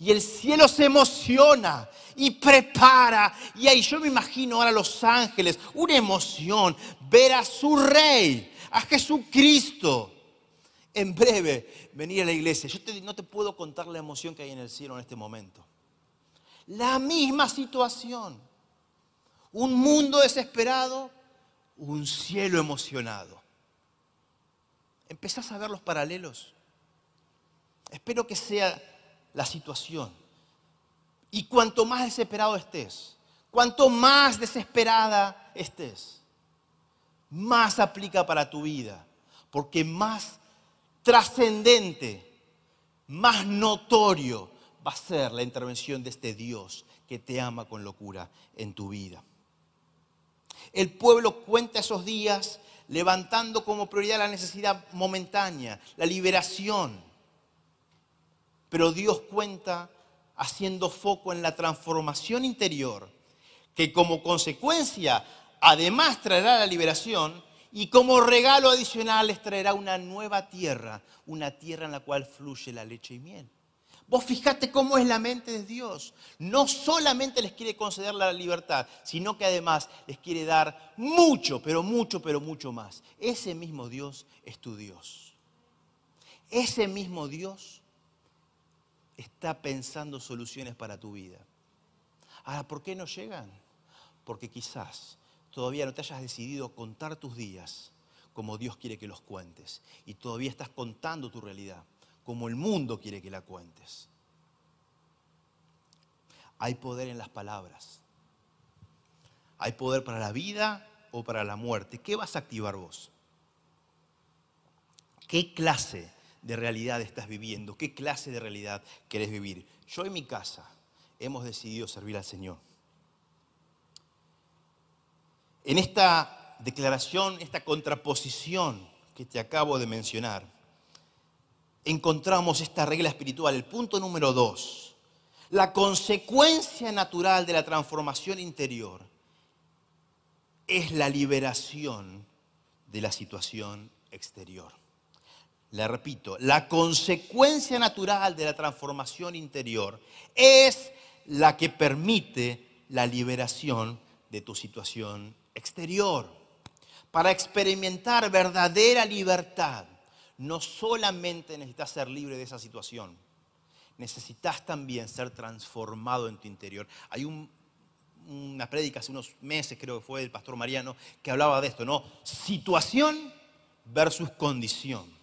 Y el cielo se emociona y prepara. Y ahí yo me imagino ahora los ángeles, una emoción, ver a su rey, a Jesucristo. En breve venir a la iglesia. Yo no te puedo contar la emoción que hay en el cielo en este momento. La misma situación. Un mundo desesperado, un cielo emocionado. ¿Empezás a ver los paralelos? Espero que sea la situación. Y cuanto más desesperado estés, cuanto más desesperada estés, más aplica para tu vida, porque más trascendente, más notorio va a ser la intervención de este Dios que te ama con locura en tu vida. El pueblo cuenta esos días levantando como prioridad la necesidad momentánea, la liberación. Pero Dios cuenta haciendo foco en la transformación interior, que como consecuencia además traerá la liberación y como regalo adicional les traerá una nueva tierra, una tierra en la cual fluye la leche y miel. Vos fijate cómo es la mente de Dios. No solamente les quiere conceder la libertad, sino que además les quiere dar mucho, pero mucho, pero mucho más. Ese mismo Dios es tu Dios. Ese mismo Dios está pensando soluciones para tu vida. Ahora, ¿por qué no llegan? Porque quizás todavía no te hayas decidido contar tus días como Dios quiere que los cuentes. Y todavía estás contando tu realidad como el mundo quiere que la cuentes. Hay poder en las palabras. Hay poder para la vida o para la muerte. ¿Qué vas a activar vos? ¿Qué clase de realidad estás viviendo? ¿Qué clase de realidad querés vivir? Yo en mi casa hemos decidido servir al Señor. En esta declaración, esta contraposición que te acabo de mencionar, encontramos esta regla espiritual, el punto número dos. La consecuencia natural de la transformación interior es la liberación de la situación exterior. Le repito, la consecuencia natural de la transformación interior es la que permite la liberación de tu situación exterior. Para experimentar verdadera libertad, no solamente necesitas ser libre de esa situación, necesitas también ser transformado en tu interior. Hay una prédica hace unos meses, creo que fue del pastor Mariano, que hablaba de esto, ¿no? Situación versus condición.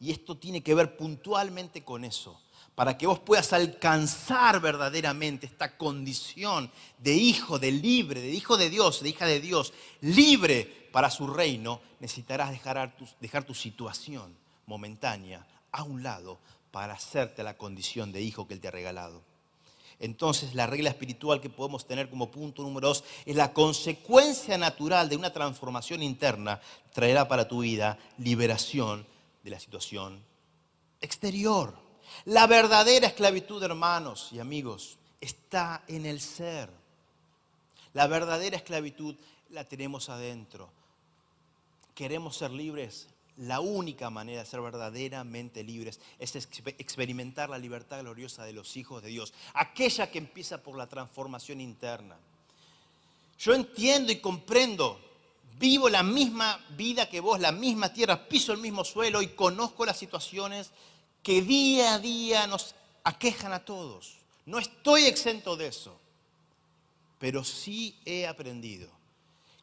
Y esto tiene que ver puntualmente con eso para que vos puedas alcanzar verdaderamente esta condición de hijo, de libre, de hijo de Dios, de hija de Dios, libre para su reino, necesitarás dejar tu, situación momentánea a un lado para hacerte la condición de hijo que Él te ha regalado. Entonces la regla espiritual que podemos tener como punto número dos es la consecuencia natural de una transformación interna traerá para tu vida liberación de la situación exterior. La verdadera esclavitud, hermanos y amigos, está en el ser. La verdadera esclavitud la tenemos adentro. Queremos ser libres. La única manera de ser verdaderamente libres es experimentar la libertad gloriosa de los hijos de Dios, aquella que empieza por la transformación interna. Yo entiendo y comprendo, vivo la misma vida que vos, la misma tierra, piso el mismo suelo y conozco las situaciones que día a día nos aquejan a todos. No estoy exento de eso, pero sí he aprendido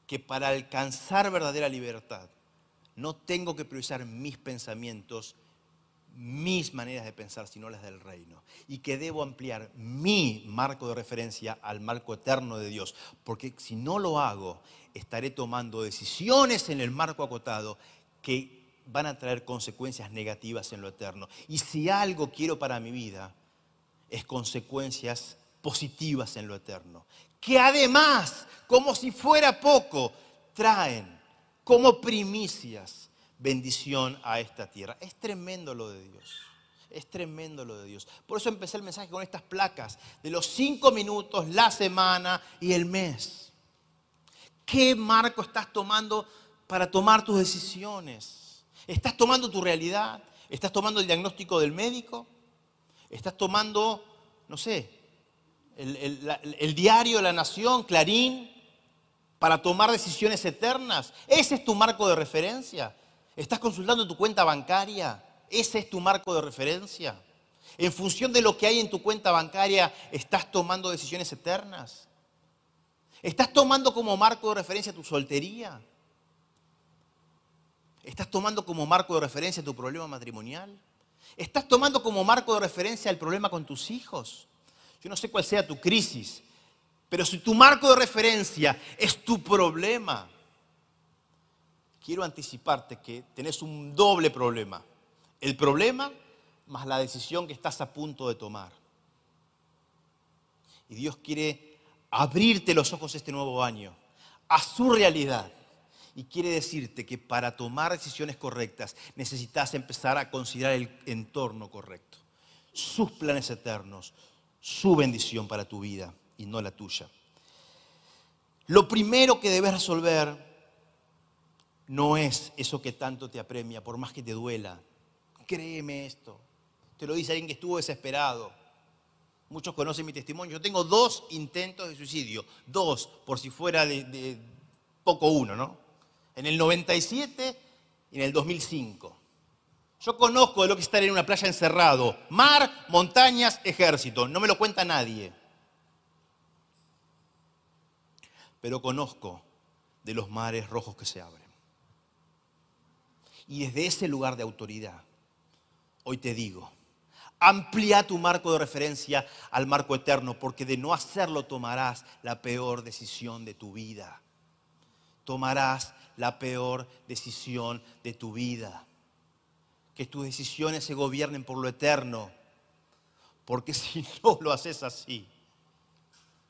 que para alcanzar verdadera libertad no tengo que priorizar mis pensamientos, mis maneras de pensar, sino las del reino. Y que debo ampliar mi marco de referencia al marco eterno de Dios. Porque si no lo hago, estaré tomando decisiones en el marco acotado que van a traer consecuencias negativas en lo eterno. Y si algo quiero para mi vida, es consecuencias positivas en lo eterno. Que además, como si fuera poco, traen como primicias bendición a esta tierra. Es tremendo lo de Dios. Es tremendo lo de Dios. Por eso empecé el mensaje con estas placas de los cinco minutos, la semana y el mes. ¿Qué marco estás tomando para tomar tus decisiones? ¿Estás tomando tu realidad? ¿Estás tomando el diagnóstico del médico? ¿Estás tomando, no sé, el, diario de la nación, Clarín, para tomar decisiones eternas? ¿Ese es tu marco de referencia? ¿Estás consultando tu cuenta bancaria? ¿Ese es tu marco de referencia? En función de lo que hay en tu cuenta bancaria, ¿estás tomando decisiones eternas? ¿Estás tomando como marco de referencia tu soltería? ¿Estás tomando como marco de referencia tu problema matrimonial? ¿Estás tomando como marco de referencia el problema con tus hijos? Yo no sé cuál sea tu crisis, pero si tu marco de referencia es tu problema, quiero anticiparte que tenés un doble problema. El problema más la decisión que estás a punto de tomar. Y Dios quiere abrirte los ojos este nuevo año a su realidad. Y quiere decirte que para tomar decisiones correctas necesitas empezar a considerar el entorno correcto, sus planes eternos, su bendición para tu vida y no la tuya. Lo primero que debes resolver no es eso que tanto te apremia, por más que te duela. Créeme esto. Te lo dice alguien que estuvo desesperado. Muchos conocen mi testimonio. Yo tengo dos intentos de suicidio. Dos, por si fuera de, poco uno, ¿no? En el 97 y en el 2005. Yo conozco de lo que es estar en una playa encerrado. Mar, montañas, ejército. No me lo cuenta nadie. Pero conozco de los mares rojos que se abren. Y desde ese lugar de autoridad, hoy te digo, amplía tu marco de referencia al marco eterno, porque de no hacerlo tomarás la peor decisión de tu vida. Tomarás la peor decisión de tu vida. Que tus decisiones se gobiernen por lo eterno, porque *laughs* si no lo haces así,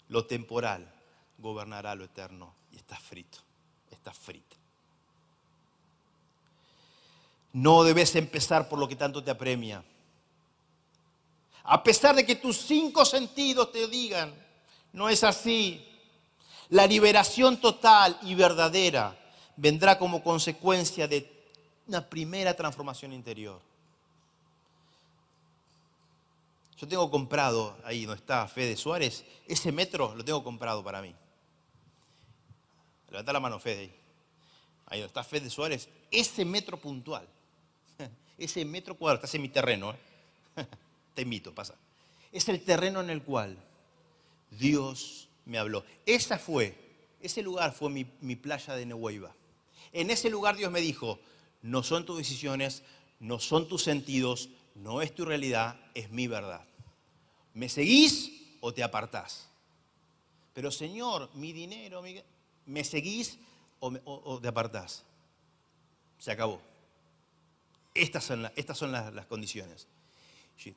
lo temporal gobernará lo eterno y estás frito, estás frito. No debes empezar por lo que tanto te apremia. A pesar de que tus cinco sentidos te digan, no es así. La liberación total y verdadera vendrá como consecuencia de una primera transformación interior. Yo tengo comprado, ahí donde está Fede Suárez, ese metro lo tengo comprado para mí. Levanta la mano, Fede. Ahí donde está Fede Suárez, ese metro puntual ese metro cuadrado, estás en mi terreno, ¿eh? *laughs* te invito, pasa. Es el terreno en el cual Dios me habló. Esa fue, ese lugar fue mi, playa de Nehueiba. En ese lugar Dios me dijo, no son tus decisiones, no son tus sentidos, no es tu realidad, es mi verdad. ¿Me seguís o te apartás? Pero Señor, mi dinero, ¿me seguís o, o te apartás? Se acabó. Estas son, las, condiciones.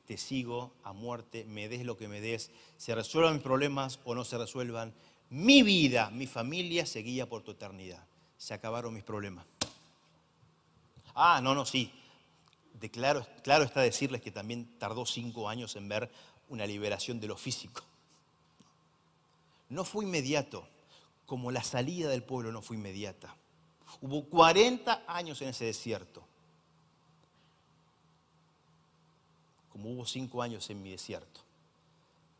te sigo a muerte, me des lo que me des, se resuelvan mis problemas o no se resuelvan. Mi vida, mi familia seguía por tu eternidad. Se acabaron mis problemas. Ah, no, no, sí. De claro, claro está decirles que también tardó cinco años en ver una liberación de lo físico. No fue inmediato, como la salida del pueblo no fue inmediata. Hubo 40 años en ese desierto. Como hubo cinco años en mi desierto.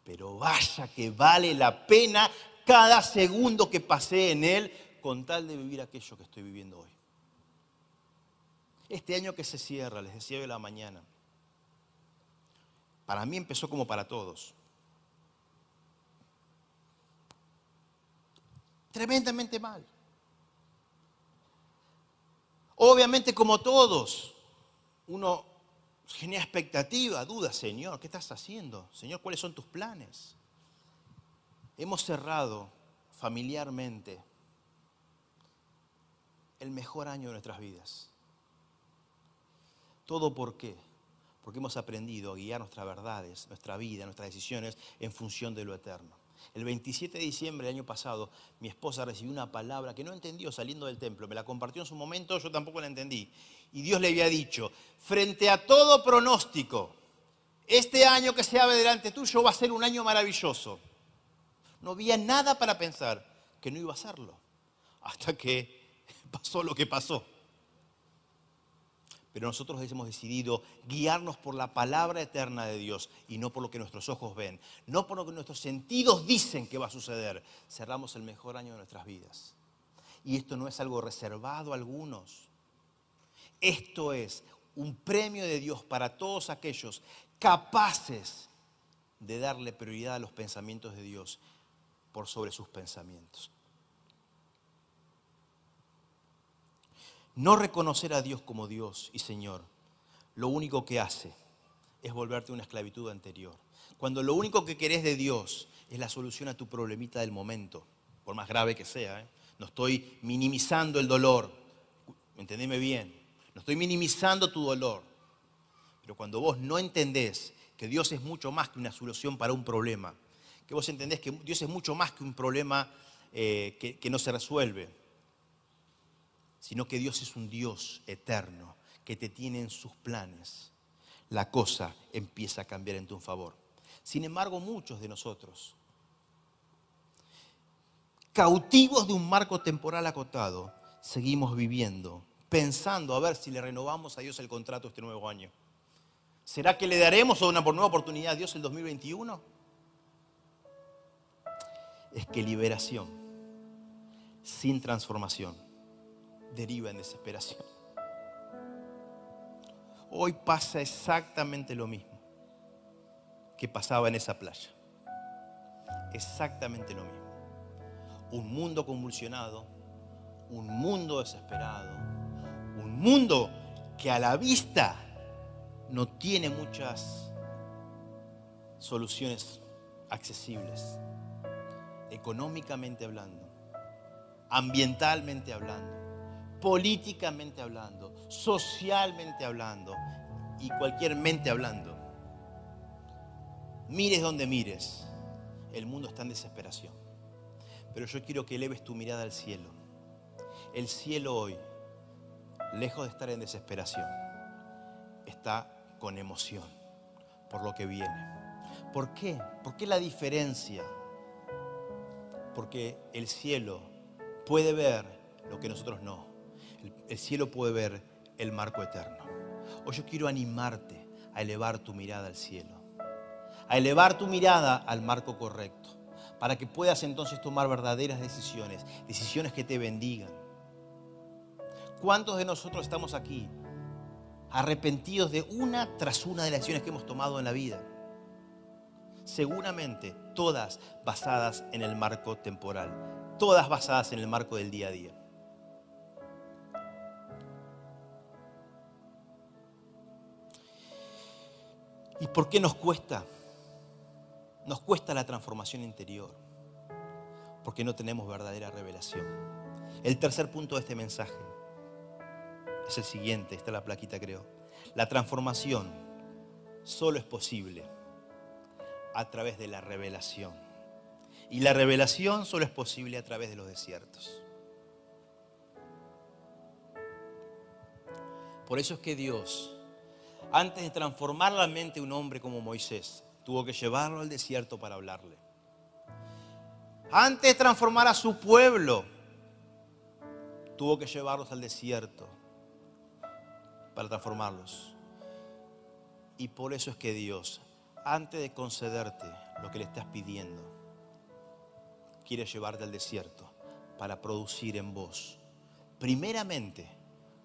Pero vaya que vale la pena cada segundo que pasé en él con tal de vivir aquello que estoy viviendo hoy. Este año que se cierra, les decía hoy la mañana, para mí empezó como para todos. Tremendamente mal. Obviamente como todos, uno Genera expectativa, duda, Señor, ¿qué estás haciendo? Señor, ¿cuáles son tus planes? Hemos cerrado familiarmente el mejor año de nuestras vidas. ¿Todo por qué? Porque hemos aprendido a guiar nuestras verdades, nuestra vida, nuestras decisiones en función de lo eterno. El 27 de diciembre del año pasado, mi esposa recibió una palabra que no entendió saliendo del templo. Me la compartió en su momento, yo tampoco la entendí. Y Dios le había dicho, frente a todo pronóstico, este año que se abre delante tuyo va a ser un año maravilloso. No había nada para pensar que no iba a serlo. Hasta que *laughs* pasó lo que pasó. Pero nosotros hemos decidido guiarnos por la palabra eterna de Dios y no por lo que nuestros ojos ven, no por lo que nuestros sentidos dicen que va a suceder. Cerramos el mejor año de nuestras vidas. Y esto no es algo reservado a algunos. Esto es un premio de Dios para todos aquellos capaces de darle prioridad a los pensamientos de Dios por sobre sus pensamientos. No reconocer a Dios como Dios y Señor, lo único que hace es volverte una esclavitud anterior. Cuando lo único que querés de Dios es la solución a tu problemita del momento, por más grave que sea, ¿eh? no estoy minimizando el dolor, entendeme bien, no estoy minimizando tu dolor, pero cuando vos no entendés que Dios es mucho más que una solución para un problema, que vos entendés que Dios es mucho más que un problema eh, que no se resuelve, sino que Dios es un Dios eterno que te tiene en sus planes, la cosa empieza a cambiar en tu favor. Sin embargo, muchos de nosotros, cautivos de un marco temporal acotado, seguimos viviendo, pensando a ver si le renovamos a Dios el contrato este nuevo año. ¿Será que le daremos una nueva oportunidad a Dios el 2021? Es que liberación sin transformación deriva en desesperación. Hoy pasa exactamente lo mismo que pasaba en esa playa. Exactamente lo mismo. Un mundo convulsionado, un mundo desesperado, un mundo que a la vista no tiene muchas soluciones accesibles, económicamente hablando, ambientalmente hablando, políticamente hablando, socialmente hablando y cualquier mente hablando. Mires donde mires, el mundo está en desesperación. Pero yo quiero que eleves tu mirada al cielo. El cielo hoy, lejos de estar en desesperación, está con emoción por lo que viene. ¿Por qué? ¿Por qué la diferencia? Porque el cielo puede ver lo que nosotros no. El, cielo puede ver el marco eterno. Hoy yo quiero animarte a elevar tu mirada al cielo, a elevar tu mirada al marco correcto, para que puedas entonces tomar verdaderas decisiones, decisiones que te bendigan. ¿Cuántos de nosotros estamos aquí arrepentidos de una tras una de las decisiones que hemos tomado en la vida? Seguramente todas basadas en el marco temporal, todas basadas en el marco del día a día. ¿Y por qué nos cuesta? Nos cuesta la transformación interior. Porque no tenemos verdadera revelación. El tercer punto de este mensaje es el siguiente, está la plaquita creo. La transformación solo es posible a través de la revelación. Y la revelación solo es posible a través de los desiertos. Por eso es que Dios antes de transformar la mente de un hombre como Moisés, tuvo que llevarlo al desierto para hablarle. Antes de transformar a su pueblo, tuvo que llevarlos al desierto para transformarlos. Y por eso es que Dios, antes de concederte lo que le estás pidiendo, quiere llevarte al desierto para producir en vos, primeramente,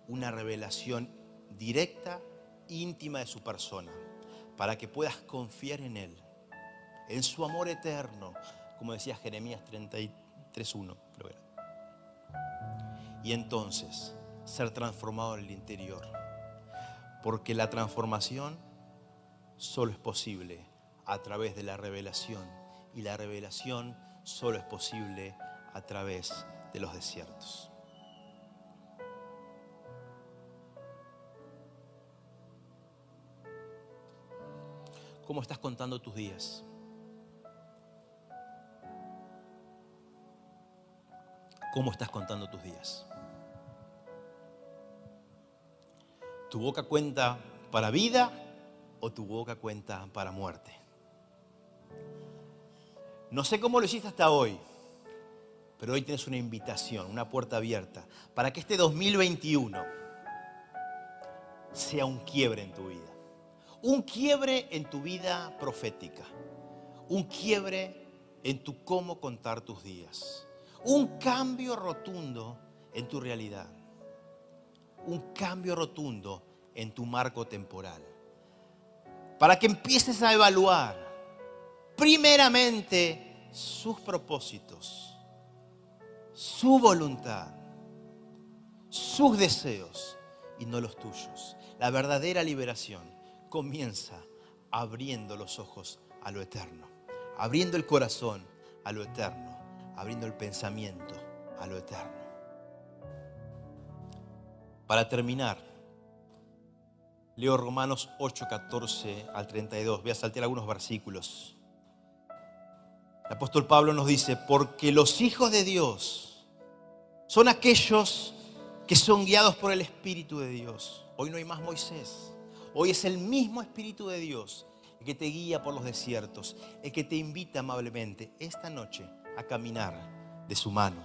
una revelación directa íntima de su persona, para que puedas confiar en Él, en su amor eterno, como decía Jeremías 33.1, Y entonces ser transformado en el interior, porque la transformación solo es posible a través de la revelación, y la revelación solo es posible a través de los desiertos. ¿Cómo estás contando tus días? ¿Cómo estás contando tus días? ¿Tu boca cuenta para vida o tu boca cuenta para muerte? No sé cómo lo hiciste hasta hoy, pero hoy tienes una invitación, una puerta abierta, para que este 2021 sea un quiebre en tu vida un quiebre en tu vida profética, un quiebre en tu cómo contar tus días, un cambio rotundo en tu realidad, un cambio rotundo en tu marco temporal, para que empieces a evaluar primeramente sus propósitos, su voluntad, sus deseos y no los tuyos. La verdadera liberación comienza abriendo los ojos a lo eterno, abriendo el corazón a lo eterno, abriendo el pensamiento a lo eterno. Para terminar, leo Romanos 8, 14 al 32. Voy a saltear algunos versículos. El apóstol Pablo nos dice, porque los hijos de Dios son aquellos que son guiados por el Espíritu de Dios. Hoy no hay más Moisés. Hoy es el mismo Espíritu de Dios el que te guía por los desiertos, el que te invita amablemente esta noche a caminar de su mano.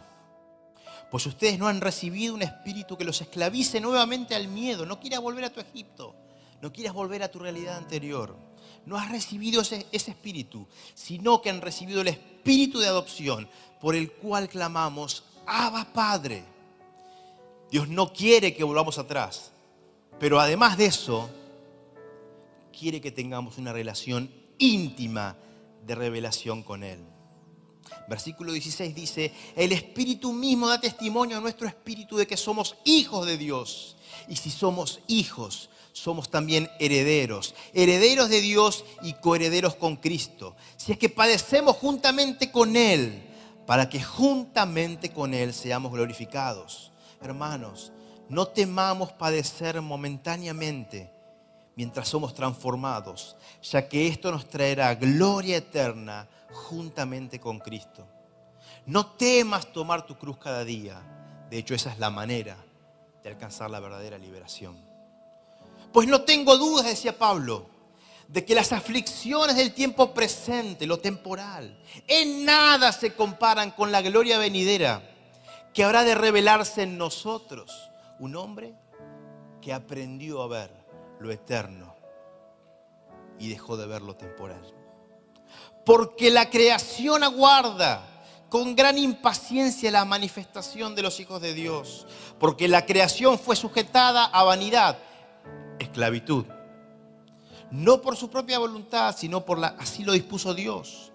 Pues ustedes no han recibido un espíritu que los esclavice nuevamente al miedo. No quieras volver a tu Egipto. No quieras volver a tu realidad anterior. No has recibido ese, ese espíritu, sino que han recibido el espíritu de adopción por el cual clamamos, Abba Padre. Dios no quiere que volvamos atrás, pero además de eso, quiere que tengamos una relación íntima de revelación con Él. Versículo 16 dice, el Espíritu mismo da testimonio a nuestro Espíritu de que somos hijos de Dios. Y si somos hijos, somos también herederos, herederos de Dios y coherederos con Cristo. Si es que padecemos juntamente con Él, para que juntamente con Él seamos glorificados. Hermanos, no temamos padecer momentáneamente mientras somos transformados, ya que esto nos traerá gloria eterna juntamente con Cristo. No temas tomar tu cruz cada día. De hecho, esa es la manera de alcanzar la verdadera liberación. Pues no tengo dudas, decía Pablo, de que las aflicciones del tiempo presente, lo temporal, en nada se comparan con la gloria venidera que habrá de revelarse en nosotros. Un hombre que aprendió a ver lo eterno y dejó de ver lo temporal. Porque la creación aguarda con gran impaciencia la manifestación de los hijos de Dios. Porque la creación fue sujetada a vanidad, esclavitud. No por su propia voluntad, sino por la, así lo dispuso Dios.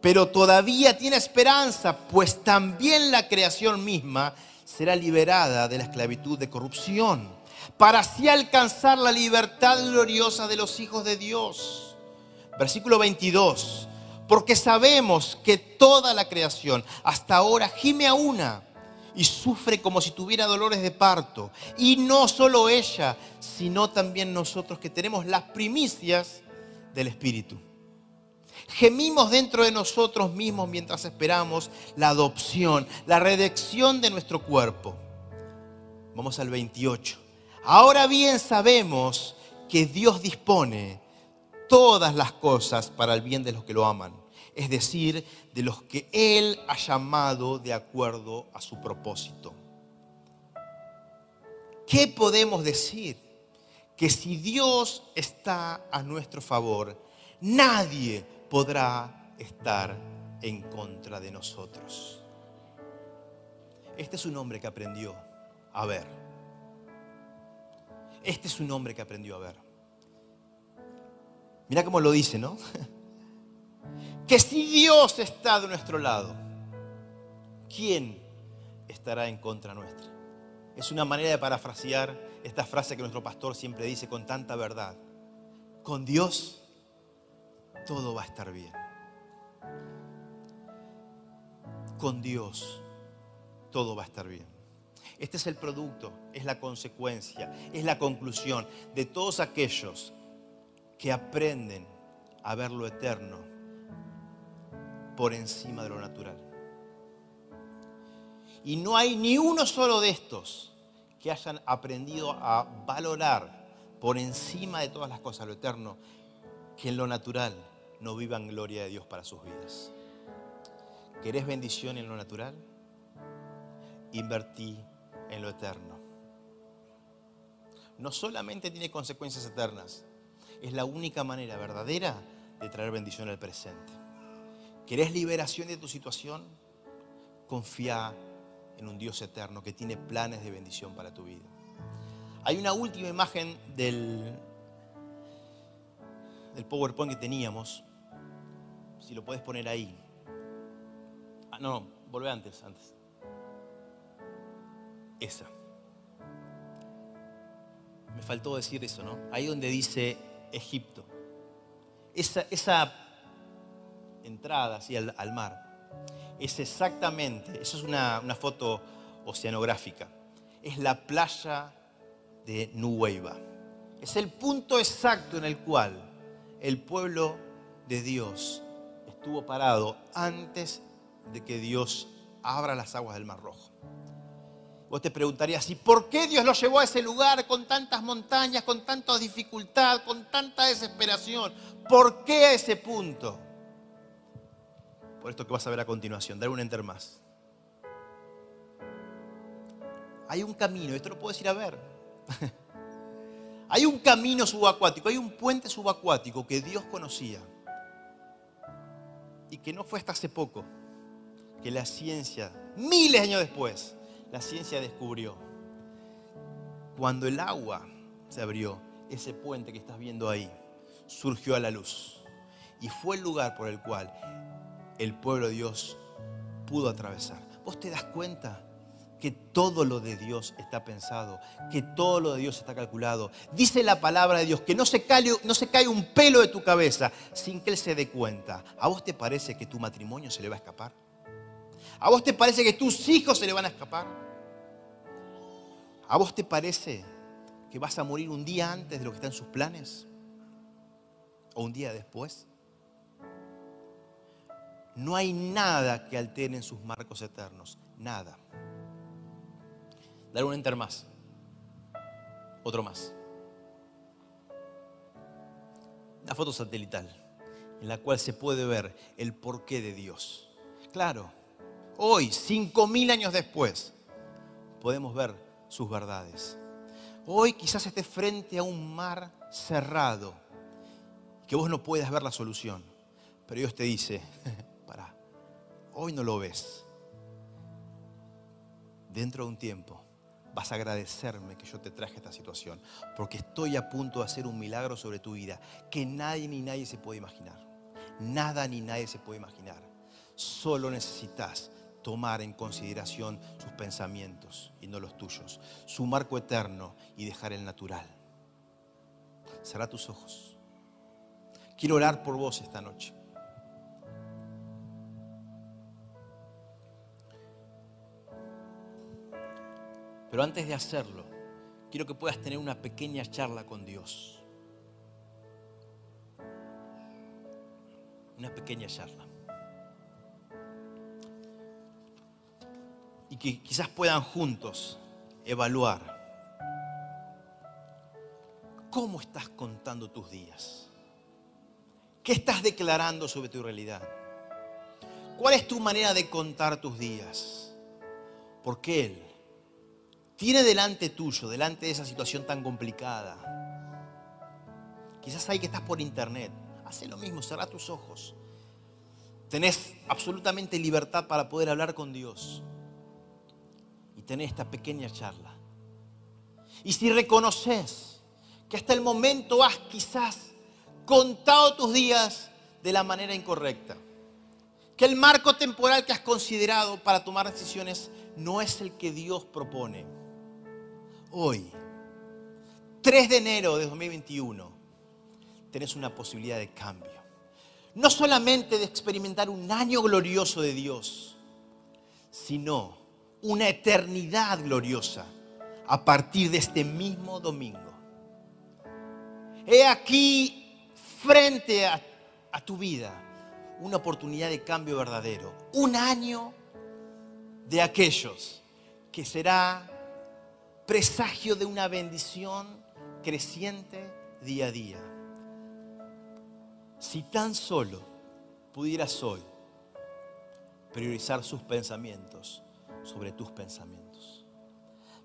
Pero todavía tiene esperanza, pues también la creación misma será liberada de la esclavitud de corrupción, para así alcanzar la libertad gloriosa de los hijos de Dios. Versículo 22 porque sabemos que toda la creación hasta ahora gime a una y sufre como si tuviera dolores de parto. Y no solo ella, sino también nosotros que tenemos las primicias del Espíritu. Gemimos dentro de nosotros mismos mientras esperamos la adopción, la redención de nuestro cuerpo. Vamos al 28. Ahora bien sabemos que Dios dispone todas las cosas para el bien de los que lo aman, es decir, de los que Él ha llamado de acuerdo a su propósito. ¿Qué podemos decir? Que si Dios está a nuestro favor, nadie podrá estar en contra de nosotros. Este es un hombre que aprendió a ver. Este es un hombre que aprendió a ver. Mira cómo lo dice, ¿no? *laughs* Que si Dios está de nuestro lado, ¿quién estará en contra nuestra? Es una manera de parafrasear esta frase que nuestro pastor siempre dice con tanta verdad. Con Dios todo va a estar bien. Con Dios todo va a estar bien. Este es el producto, es la consecuencia, es la conclusión de todos aquellos que aprenden a ver lo eterno por encima de lo natural. Y no hay ni uno solo de estos que hayan aprendido a valorar por encima de todas las cosas lo eterno, que en lo natural no vivan gloria de Dios para sus vidas. ¿Querés bendición en lo natural? Invertí en lo eterno. No solamente tiene consecuencias eternas, es la única manera verdadera de traer bendición al presente. ¿Querés liberación de tu situación? Confía en un Dios eterno que tiene planes de bendición para tu vida. Hay una última imagen del, del PowerPoint que teníamos. Si lo puedes poner ahí. Ah, no, no, volvé antes, antes. Esa. Me faltó decir eso, ¿no? Ahí donde dice Egipto. Esa, entrada así al, mar es exactamente, eso es una, foto oceanográfica, es la playa de Nueva. Es el punto exacto en el cual el pueblo de Dios estuvo parado antes de que Dios abra las aguas del Mar Rojo. Vos te preguntarías, ¿y por qué Dios lo llevó a ese lugar con tantas montañas, con tanta dificultad, con tanta desesperación? ¿Por qué a ese punto? Por esto que vas a ver a continuación, dar un enter más. Hay un camino, esto lo puedes ir a ver. *laughs* hay un camino subacuático, hay un puente subacuático que Dios conocía y que no fue hasta hace poco que la ciencia, miles de años después, la ciencia descubrió. Cuando el agua se abrió, ese puente que estás viendo ahí surgió a la luz. Y fue el lugar por el cual el pueblo de Dios pudo atravesar. ¿Vos te das cuenta que todo lo de Dios está pensado, que todo lo de Dios está calculado? Dice la palabra de Dios que no se cae, no se cae un pelo de tu cabeza sin que Él se dé cuenta. ¿A vos te parece que tu matrimonio se le va a escapar? ¿A vos te parece que tus hijos se le van a escapar? ¿A vos te parece que vas a morir un día antes de lo que está en sus planes? ¿O un día después? No hay nada que altere en sus marcos eternos. Nada. Dar un enter más. Otro más. Una foto satelital en la cual se puede ver el porqué de Dios. Claro, hoy, cinco mil años después, podemos ver sus verdades. Hoy quizás estés frente a un mar cerrado, que vos no puedas ver la solución, pero Dios te dice, *laughs* para, hoy no lo ves. Dentro de un tiempo vas a agradecerme que yo te traje esta situación, porque estoy a punto de hacer un milagro sobre tu vida que nadie ni nadie se puede imaginar. Nada ni nadie se puede imaginar. Solo necesitas tomar en consideración sus pensamientos y no los tuyos, su marco eterno y dejar el natural. Cerra tus ojos. Quiero orar por vos esta noche. Pero antes de hacerlo, quiero que puedas tener una pequeña charla con Dios. Una pequeña charla. Y que quizás puedan juntos evaluar cómo estás contando tus días. ¿Qué estás declarando sobre tu realidad? ¿Cuál es tu manera de contar tus días? Porque Él tiene delante tuyo, delante de esa situación tan complicada. Quizás ahí que estás por internet. Hace lo mismo, cerra tus ojos. Tenés absolutamente libertad para poder hablar con Dios tener esta pequeña charla. Y si reconoces que hasta el momento has quizás contado tus días de la manera incorrecta, que el marco temporal que has considerado para tomar decisiones no es el que Dios propone. Hoy, 3 de enero de 2021, tenés una posibilidad de cambio. No solamente de experimentar un año glorioso de Dios, sino una eternidad gloriosa a partir de este mismo domingo. He aquí frente a, tu vida una oportunidad de cambio verdadero, un año de aquellos que será presagio de una bendición creciente día a día. Si tan solo pudieras hoy priorizar sus pensamientos sobre tus pensamientos.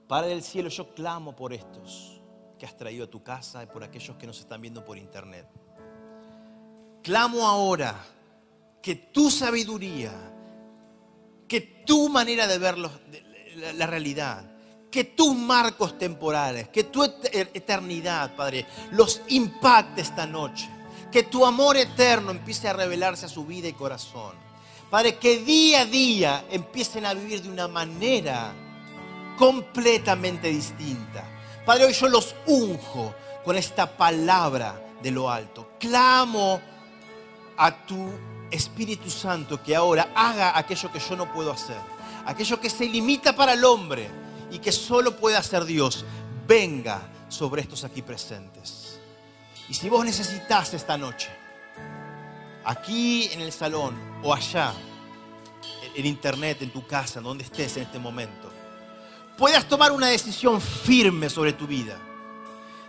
Padre del cielo, yo clamo por estos que has traído a tu casa y por aquellos que nos están viendo por internet. Clamo ahora que tu sabiduría, que tu manera de ver la realidad, que tus marcos temporales, que tu eternidad, Padre, los impacte esta noche. Que tu amor eterno empiece a revelarse a su vida y corazón. Padre, que día a día empiecen a vivir de una manera completamente distinta. Padre, hoy yo los unjo con esta palabra de lo alto. Clamo a tu Espíritu Santo que ahora haga aquello que yo no puedo hacer. Aquello que se limita para el hombre y que solo puede hacer Dios. Venga sobre estos aquí presentes. Y si vos necesitas esta noche aquí en el salón o allá, en internet, en tu casa, donde estés en este momento, puedas tomar una decisión firme sobre tu vida.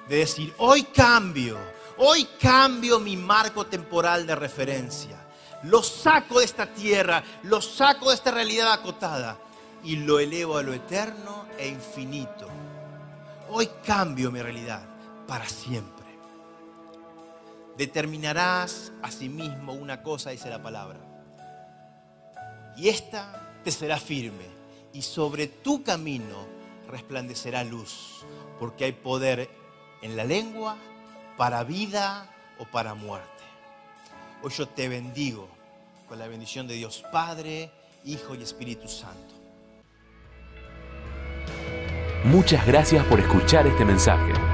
De decir, hoy cambio, hoy cambio mi marco temporal de referencia. Lo saco de esta tierra, lo saco de esta realidad acotada y lo elevo a lo eterno e infinito. Hoy cambio mi realidad para siempre. Determinarás a sí mismo una cosa, dice la palabra. Y esta te será firme y sobre tu camino resplandecerá luz, porque hay poder en la lengua para vida o para muerte. Hoy yo te bendigo con la bendición de Dios Padre, Hijo y Espíritu Santo. Muchas gracias por escuchar este mensaje.